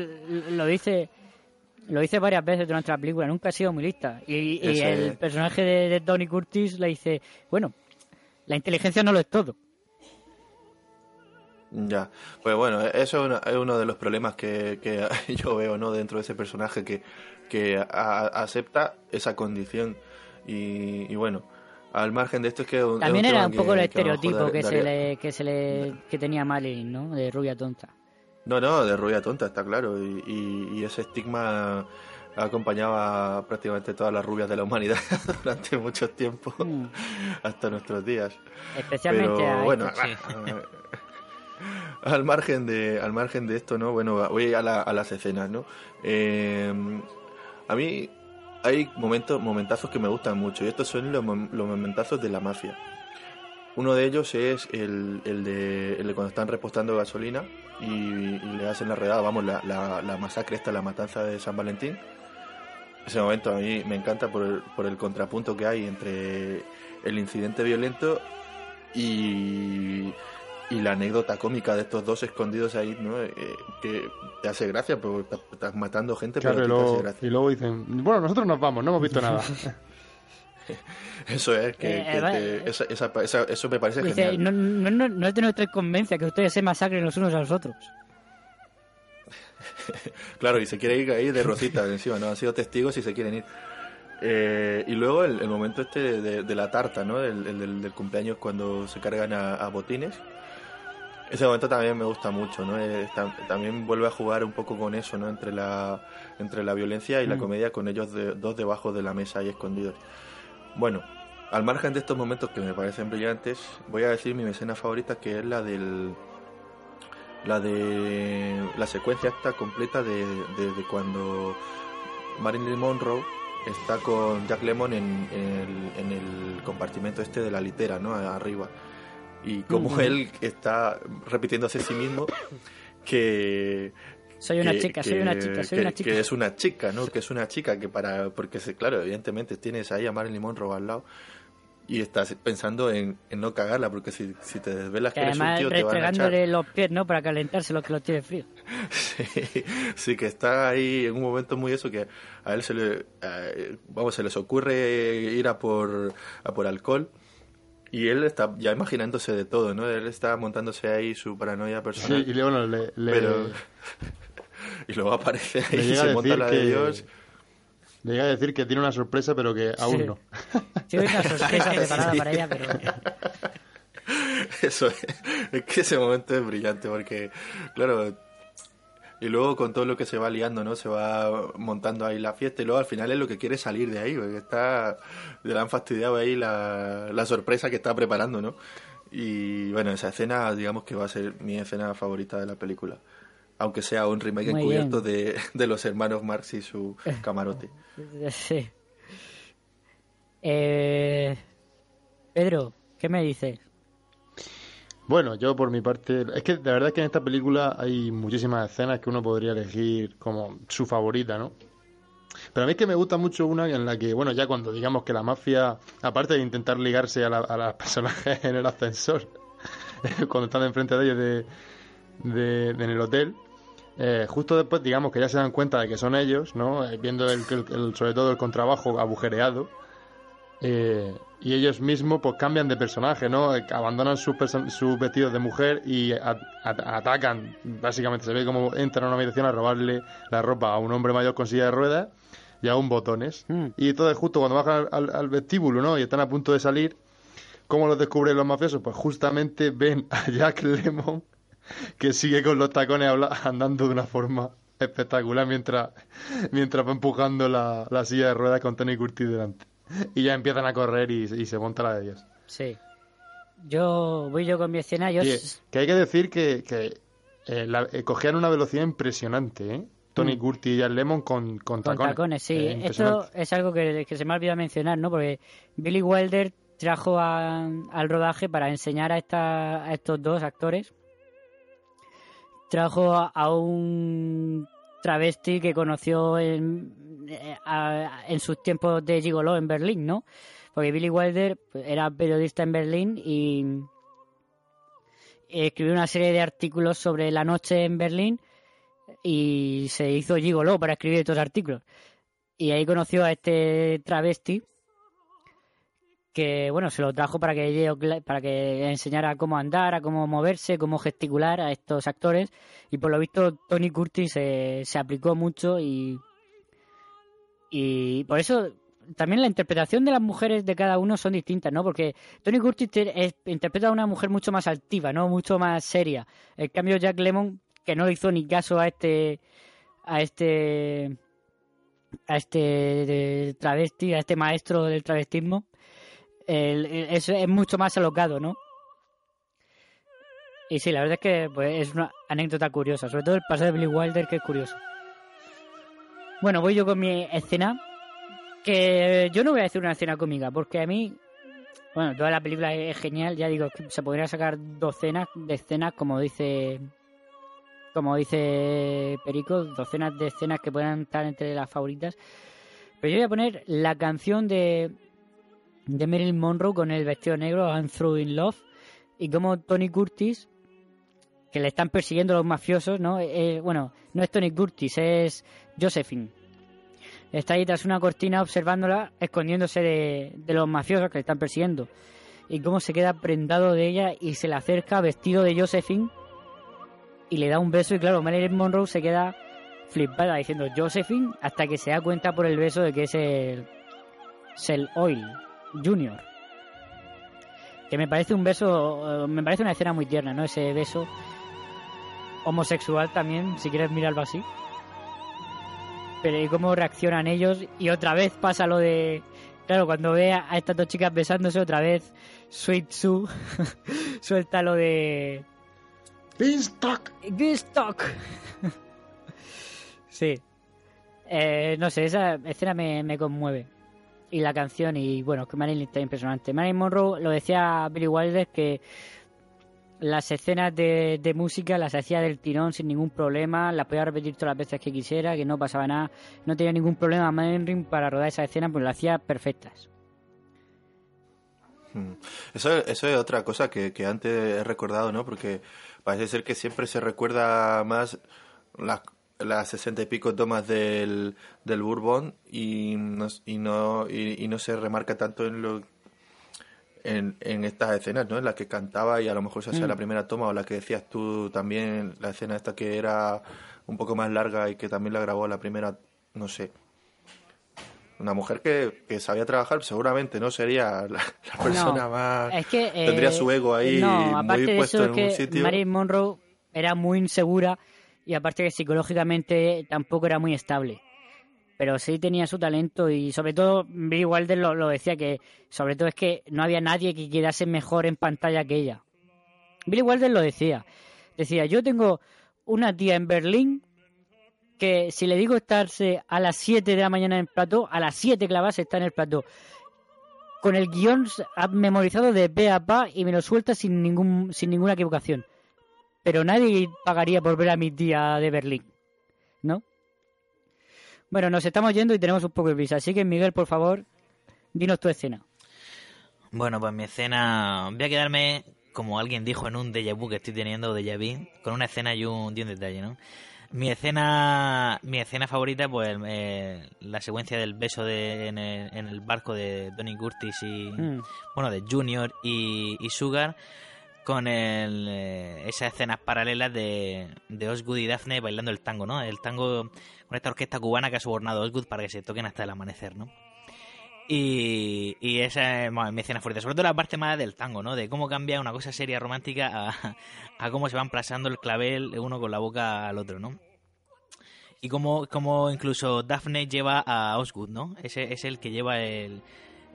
lo dice lo dice varias veces durante la película, nunca ha sido muy lista. Y, el personaje de, de Tony Curtis le dice, bueno, la inteligencia no lo es todo. Ya, pues bueno, eso es una- es uno de los problemas que, que yo veo ¿no? dentro de ese personaje que, que a- acepta esa condición y, y bueno, al margen de esto es que... es un- es También era un poco el que estereotipo que se le que se le que tenía Marilyn, ¿no? De rubia tonta. No, no, de rubia tonta, está claro, y, y- y ese estigma acompañaba prácticamente todas las rubias de la humanidad durante mucho tiempo, Mm. hasta nuestros días. Especialmente Pero a bueno. Al margen de al margen de esto, ¿no? Bueno, voy a, la- a las escenas, ¿no? Eh, a mí hay momentos momentazos que me gustan mucho y estos son los, los momentazos de la mafia. Uno de ellos es el, el de, el de cuando están repostando gasolina y, y le hacen la redada, vamos, la, la, la masacre esta, la matanza de San Valentín. Ese momento a mí me encanta por el, por el contrapunto que hay entre el incidente violento y, y la anécdota cómica de estos dos escondidos ahí, ¿no? Eh, que te hace gracia, porque estás, estás matando gente, Claro, y pero a ti te hace luego, gracia. y luego dicen, bueno, nosotros nos vamos, no hemos visto nada. Eso es, que, Eh, que te- esa- esa- esa- eso me parece Dice, genial. no, no, no, no es de nuestra convencia que ustedes se masacren los unos a los otros. Claro, y se quiere ir ahí de rosita encima, ¿no? Han sido testigos y se quieren ir. Eh, y luego el, el momento este de, de la tarta, ¿no? El, el del, del cumpleaños cuando se cargan a, a botines. Ese momento también me gusta mucho, ¿no? Eh, tam- también vuelve a jugar un poco con eso, ¿no? Entre la, entre la violencia y la Mm. comedia con ellos de- dos debajo de la mesa ahí escondidos. Bueno, al margen de estos momentos que me parecen brillantes, voy a decir mi escena favorita que es la del la de la secuencia esta completa de, de- de cuando Marilyn Monroe está con Jack Lemmon en, en el, en el compartimento este de la litera, ¿no? Arriba. Y como Ujú. él está repitiéndose a sí mismo que Soy una que- chica, soy que- una chica, soy que- una chica. Que es una chica, ¿no? Que es una chica que para... Porque, claro, evidentemente tienes ahí a Marilyn Monroe al lado y estás pensando en, en no cagarla, porque si, si te desvelas que, Que eres un tío te van a echar. restregándole los pies, ¿no? Para calentarse los que los tiene frío. Sí, sí, que está ahí en un momento muy eso que a él se le... eh, vamos, se les ocurre ir a por, a por alcohol. Y él está ya imaginándose de todo, ¿no? Él está montándose ahí su paranoia Sí, personal. y luego le, le- Pero... y luego aparece ahí y llega a se monta decir la que, de Dios. Le iba a decir que tiene una sorpresa, pero que aún Sí. no. Tiene una sorpresa preparada para ella, pero... Eso es, es que ese momento es brillante porque, claro, y luego con todo lo que se va liando, ¿no? Se va montando ahí la fiesta y luego al final es lo que quiere salir de ahí, porque está, le han fastidiado ahí la, la sorpresa que está preparando, ¿no? Y bueno, esa escena, digamos que va a ser mi escena favorita de la película. Aunque sea un remake Muy encubierto de, de los hermanos Marx y su camarote. Sí. Eh, Pedro, ¿qué me dices? Bueno, yo por mi parte, es que de verdad es que en esta película hay muchísimas escenas que uno podría elegir como su favorita, ¿no? Pero a mí es que me gusta mucho una en la que, bueno, ya cuando digamos que la mafia, aparte de intentar ligarse a, la- a las personajes en el ascensor, cuando están enfrente de ellos de, de- en el hotel, eh, justo después digamos que ya se dan cuenta de que son ellos, ¿no? Eh, viendo el, el- el- sobre todo el contrabajo agujereado, eh, y ellos mismos pues cambian de personaje, ¿no? Eh, Abandonan sus, vestidos de mujer y a- a- atacan. Básicamente se ve como entran a una habitación a robarle la ropa a un hombre mayor con silla de ruedas y a un botones. Y entonces justo cuando bajan al, al vestíbulo, ¿no? Y están a punto de salir, ¿cómo los descubren los mafiosos? Pues justamente ven a Jack Lemon que sigue con los tacones andando de una forma espectacular mientras, mientras va empujando la, la silla de ruedas con Tony Curtis delante. Y ya empiezan a correr y, y se monta la de Dios. Sí. Yo voy yo con mi escena. Yo Que, hay que decir que, que eh, la- eh, cogían una velocidad impresionante, ¿eh? Tony Mm. Curtis y Jack Lemon con, con con tacones. tacones, sí. Eh, Esto es algo que, que se me ha olvidado mencionar, ¿no? Porque Billy Wilder trajo a- al rodaje para enseñar a, esta, a estos dos actores. Trajo a, a un travesti que conoció en, a- en sus tiempos de gigolo en Berlín, ¿no? Porque Billy Wilder pues, era periodista en Berlín y escribió una serie de artículos sobre la noche en Berlín y se hizo gigolo para escribir estos artículos. Y ahí conoció a este travesti que, bueno, se lo trajo para que, para que enseñara cómo andar, a cómo moverse, cómo gesticular a estos actores. Y por lo visto Tony Curtis se aplicó mucho y, y por eso también la interpretación de las mujeres de cada uno son distintas, ¿no? Porque Tony Curtis es- interpreta a una mujer mucho más altiva, ¿no? Mucho más seria. En cambio Jack Lemon, que no hizo ni caso a este a este a este travesti, a este maestro del travestismo, es, mucho más alocado, ¿no? Y sí, la verdad es que pues, es una anécdota curiosa, sobre todo el pasado de Billy Wilder, que es curioso. Bueno, voy yo con mi escena, que yo no voy a decir una escena cómica, porque a mí, bueno, toda la película es genial, ya digo, se podría sacar docenas de escenas, como dice como dice Perico, docenas de escenas que puedan estar entre las favoritas. Pero yo voy a poner la canción de, de Marilyn Monroe con el vestido negro, I'm Through in Love, y como Tony Curtis, que le están persiguiendo los mafiosos, ¿no? Eh, bueno, no es Tony Curtis, es Josephine. Está ahí tras una cortina observándola, escondiéndose de, de los mafiosos que le están persiguiendo. Y cómo se queda prendado de ella y se le acerca vestido de Josephine y le da un beso y claro, Marilyn Monroe se queda flipada diciendo Josephine hasta que se da cuenta por el beso de que es el, el Oil Junior. Que me parece un beso, eh, me parece una escena muy tierna, ¿no? Ese beso homosexual también, si quieres mirarlo así. Pero y cómo reaccionan ellos y otra vez pasa lo de... Claro, cuando ve a estas dos chicas besándose otra vez, Sweet Sue suelta lo de... Beanstalk. Beanstalk. sí. Eh, no sé, esa escena me, me conmueve. Y la canción, y bueno, que Marilyn está impresionante. Marilyn Monroe lo decía Billy Wilder que las escenas de, de música las hacía del tirón sin ningún problema, las podía repetir todas las veces que quisiera, que no pasaba nada, no tenía ningún problema Marilyn para rodar esas escenas, pues las hacía perfectas. Mm. Eso, eso es otra cosa que, que antes he recordado, ¿no? Porque parece ser que siempre se recuerda más las, las sesenta y pico tomas del, del Bourbon y no, y, no, y, y no se remarca tanto en lo en, en estas escenas, ¿no? En las que cantaba y a lo mejor se hacía Mm. la primera toma o la que decías tú también, la escena esta que era un poco más larga y que también la grabó la primera, no sé. Una mujer que, que sabía trabajar, seguramente no sería la, la persona No, más... Es que. eh, tendría su ego ahí no, aparte muy de puesto eso, en es un sitio. Marilyn Monroe era muy insegura y aparte que psicológicamente tampoco era muy estable. Pero sí tenía su talento y sobre todo Billy Wilder lo, decía que sobre todo es que no había nadie que quedase mejor en pantalla que ella. Billy Wilder lo decía. Decía, yo tengo una tía en Berlín que si le digo estarse a las 7 de la mañana en el plató, a las 7 clavas está en el plató. Con el guion memorizado de pe a pa y me lo suelta sin, ningún, sin ninguna equivocación. Pero nadie pagaría por ver a mi tía de Berlín. ¿No? Bueno, nos estamos yendo y tenemos un poco de prisa. Así que, Miguel, por favor, dinos tu escena. Bueno, pues mi escena. Voy a quedarme, como alguien dijo en un déjà vu que estoy teniendo, déjà vu, con una escena y un, y un detalle, ¿no? Mi escena, mi escena favorita, pues eh, la secuencia del beso de, en, el, en el barco de Donny Curtis y, Mm. bueno, de Junior y, y Sugar, con el, eh, esas escenas paralelas de, Osgood y Daphne bailando el tango, ¿no? El tango con esta orquesta cubana que ha sobornado a Osgood para que se toquen hasta el amanecer, ¿no? Y, esa es mi escena favorita, sobre todo la parte más del tango, ¿no? De cómo cambia una cosa seria romántica a, cómo se van pasando el clavel uno con la boca al otro, ¿no? Y cómo, cómo incluso Daphne lleva a Osgood, ¿no? Ese es el que lleva el,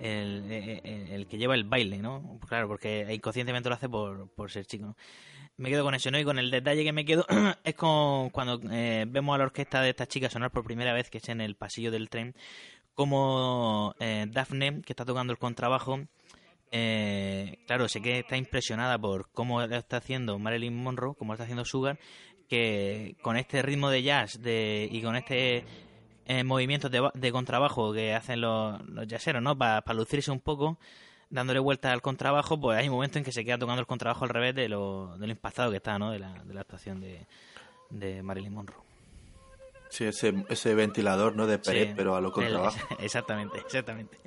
el, el- el que lleva el baile, ¿no? Claro, porque inconscientemente lo hace por, ser chico, ¿no? Me quedo con eso, ¿no? Y con el detalle que me quedo es con cuando eh, vemos a la orquesta de estas chicas sonar por primera vez, que es en el pasillo del tren, como eh, Daphne, que está tocando el contrabajo, eh, claro, sé que está impresionada por cómo está haciendo Marilyn Monroe, cómo está haciendo Sugar, que con este ritmo de jazz de, y con este eh, movimientos de, ba- de contrabajo que hacen los, los jazzeros, ¿no? Para lucirse un poco, dándole vuelta al contrabajo, pues hay momentos en que se queda tocando el contrabajo al revés de lo, de lo impactado que está, ¿no? De la, de la actuación de, de Marilyn Monroe. Sí, ese, ese ventilador, ¿no? De Sí, pero a lo el- contrabajo. Exactamente, exactamente.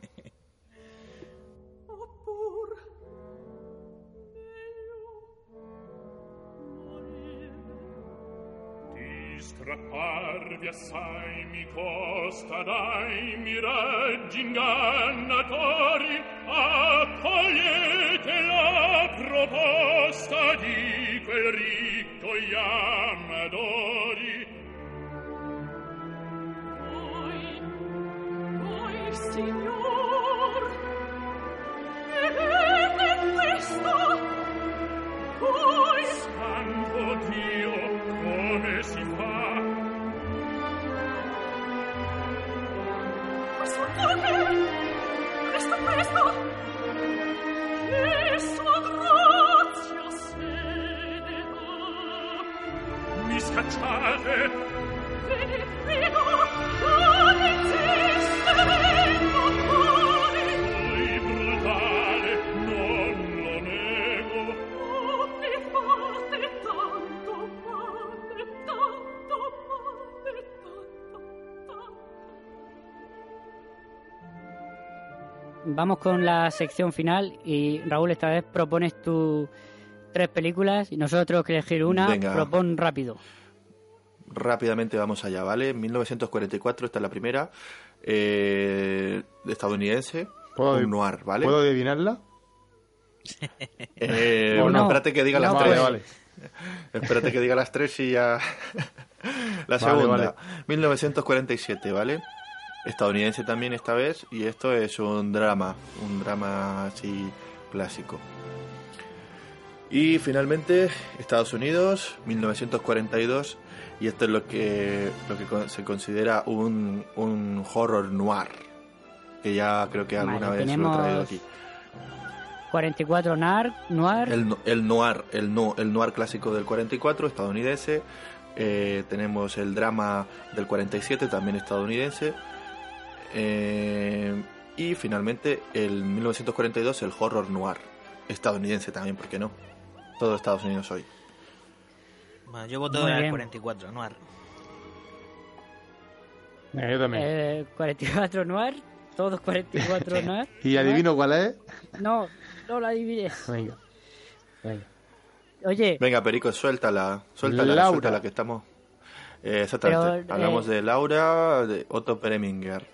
di strapparvi assai mi costa dai miraggi ingannatori accogliete la proposta di quel ricco amadori voi voi signor vedete questo? Voi santo Dio come si fa questo come questo questo che sua grazia se ne va mi scacciate. Vi prego Vamos con la sección final y Raúl, esta vez propones tú tres películas y nosotros que elegir una, Venga. propon rápido. Rápidamente vamos allá, ¿vale? 1944, esta es la primera, eh, estadounidense, ¿Puedo- un noir, ¿vale? ¿Puedo adivinarla? Eh, bueno, no. espérate que diga No, las vale, tres. vale. Espérate que diga las tres y ya. la Vale, segunda, vale. 1947, ¿vale? Estadounidense también esta vez, y esto es un drama, un drama así clásico. Y finalmente, Estados Unidos, 1942, y esto es lo que, lo que se considera un, un horror noir, que ya creo que alguna Vale, vez lo he traído aquí. 44 Nar, Noir. El, no- el noir, el, no, el noir clásico del 44, estadounidense. Eh, tenemos el drama del 47, también estadounidense. Eh, y finalmente el 1942, el horror noir, estadounidense también, ¿por qué no? Todo Estados Unidos hoy. Bueno, yo voto al bien. 44, Noir. Venga, yo también. Eh, 44 Noir, todos 44 Noir. ¿Y adivino cuál es? No, no lo adiviné. Venga. Venga. Oye, Venga, Perico, suéltala, suéltala, Laura. suéltala que estamos... Eh, exactamente. Pero, Hablamos eh, de Laura, de Otto Preminger.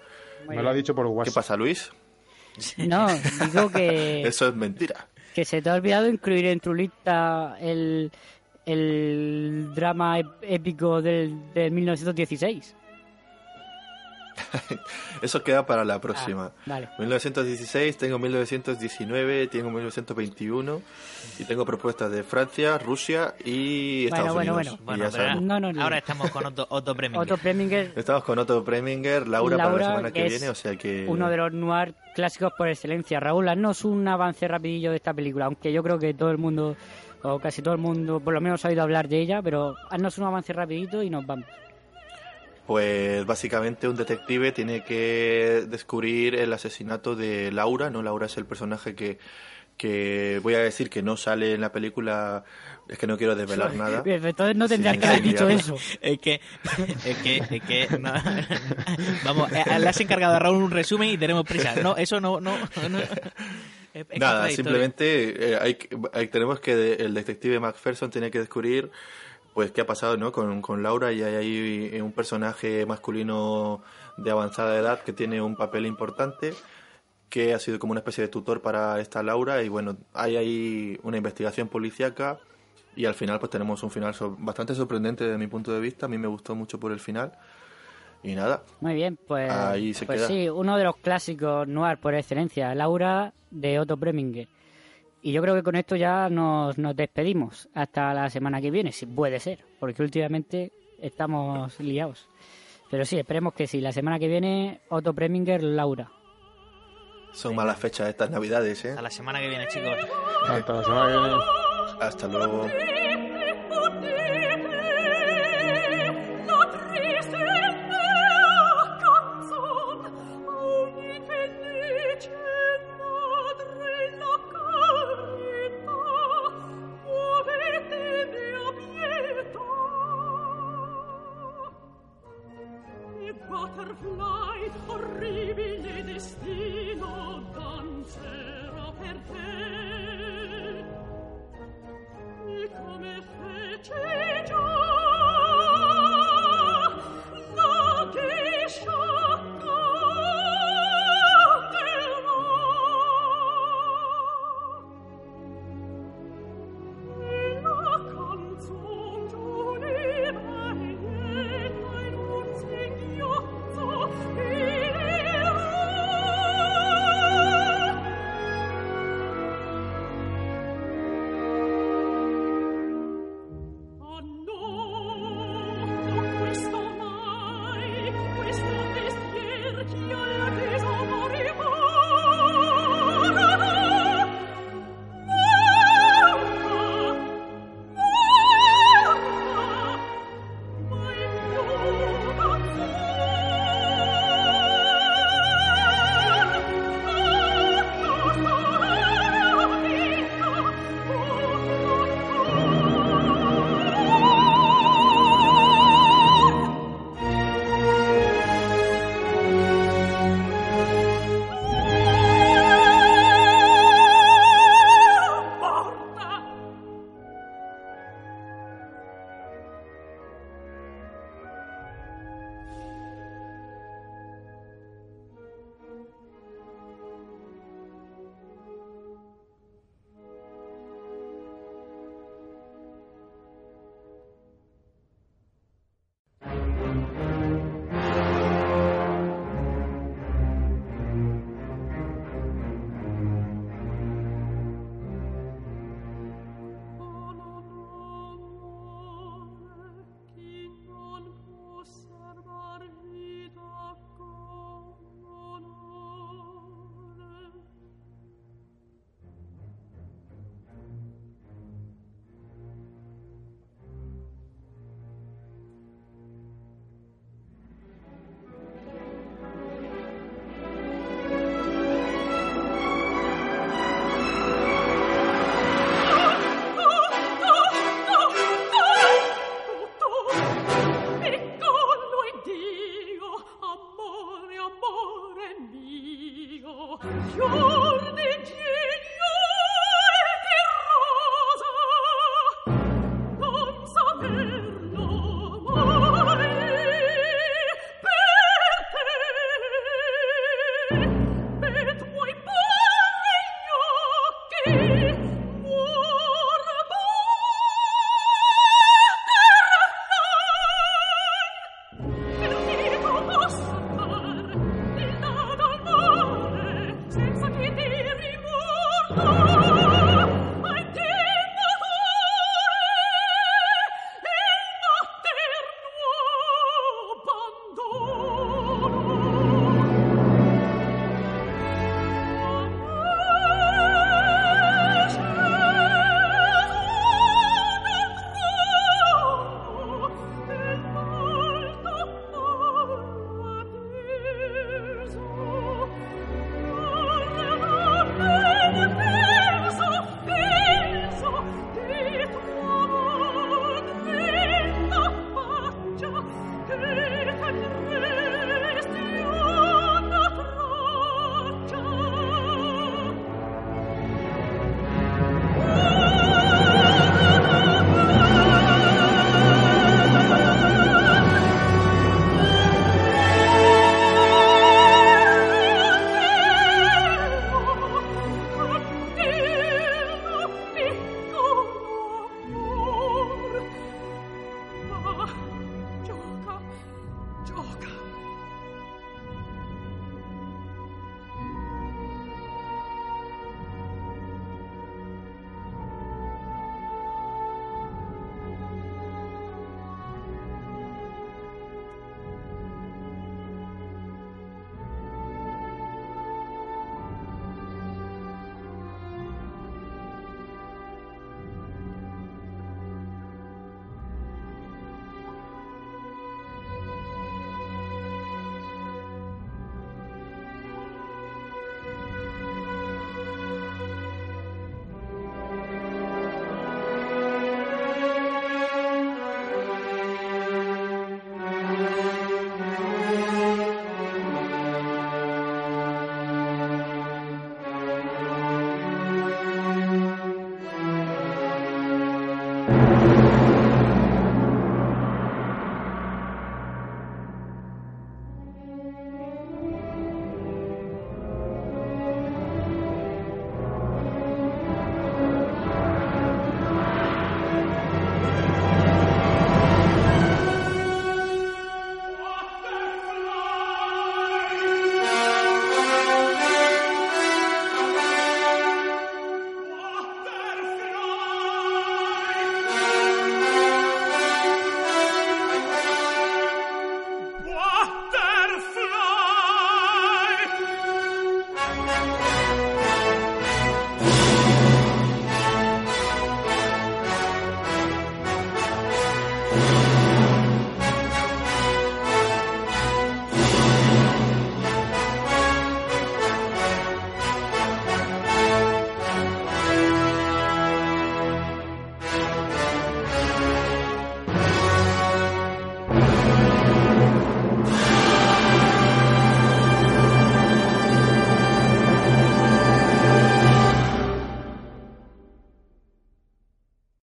Me lo ha dicho por WhatsApp. ¿Qué pasa, Luis? No, digo que, Eso es mentira. que se te ha olvidado incluir en tu lista el, el drama ép- épico del, de 1916. Eso queda para la próxima. Ah, vale. 1916, tengo 1919, tengo 1921 y tengo propuestas de Francia, Rusia y Bueno, Estados bueno, Unidos. bueno. Y ya pero sabemos. No, no, no. ahora estamos con Otto, Otto Preminger. Otto Preminger, Estamos con Otto Preminger, Laura, para la semana que es viene, o sea que... uno de los noir clásicos por excelencia. Raúl, haznos un avance rapidillo de esta película, aunque yo creo que todo el mundo, o casi todo el mundo, por lo menos ha oído hablar de ella, pero haznos un avance rapidito y nos vamos. Pues básicamente un detective tiene que descubrir el asesinato de Laura, ¿no? Laura es el personaje que, que voy a decir que no sale en la película, es que no quiero desvelar nada. Bien, Entonces no tendrías Sí, que haber sí, dicho eso. Es que, es que, es que, no. vamos, eh, le has encargado a Raúl un resumen y tenemos prisa. No, eso no, no, no. Es- es Nada, simplemente eh, hay, que- hay- tenemos que de- el detective Macpherson tiene que descubrir pues qué ha pasado ¿no? con, con Laura y hay ahí un personaje masculino de avanzada edad que tiene un papel importante que ha sido como una especie de tutor para esta Laura y bueno, hay ahí una investigación policíaca y al final pues tenemos un final so- bastante sorprendente desde mi punto de vista, a mí me gustó mucho por el final y nada, Muy bien, pues, Ahí se pues queda. sí, uno de los clásicos noir por excelencia, Laura de Otto Preminger. Y yo creo que con esto ya nos, nos despedimos hasta la semana que viene, si puede ser, porque últimamente estamos liados. Pero sí, esperemos que sí, la semana que viene Otto Preminger, Laura. son malas fechas estas navidades, ¿eh? Hasta la semana que viene, chicos. Hasta la semana que viene. Hasta luego.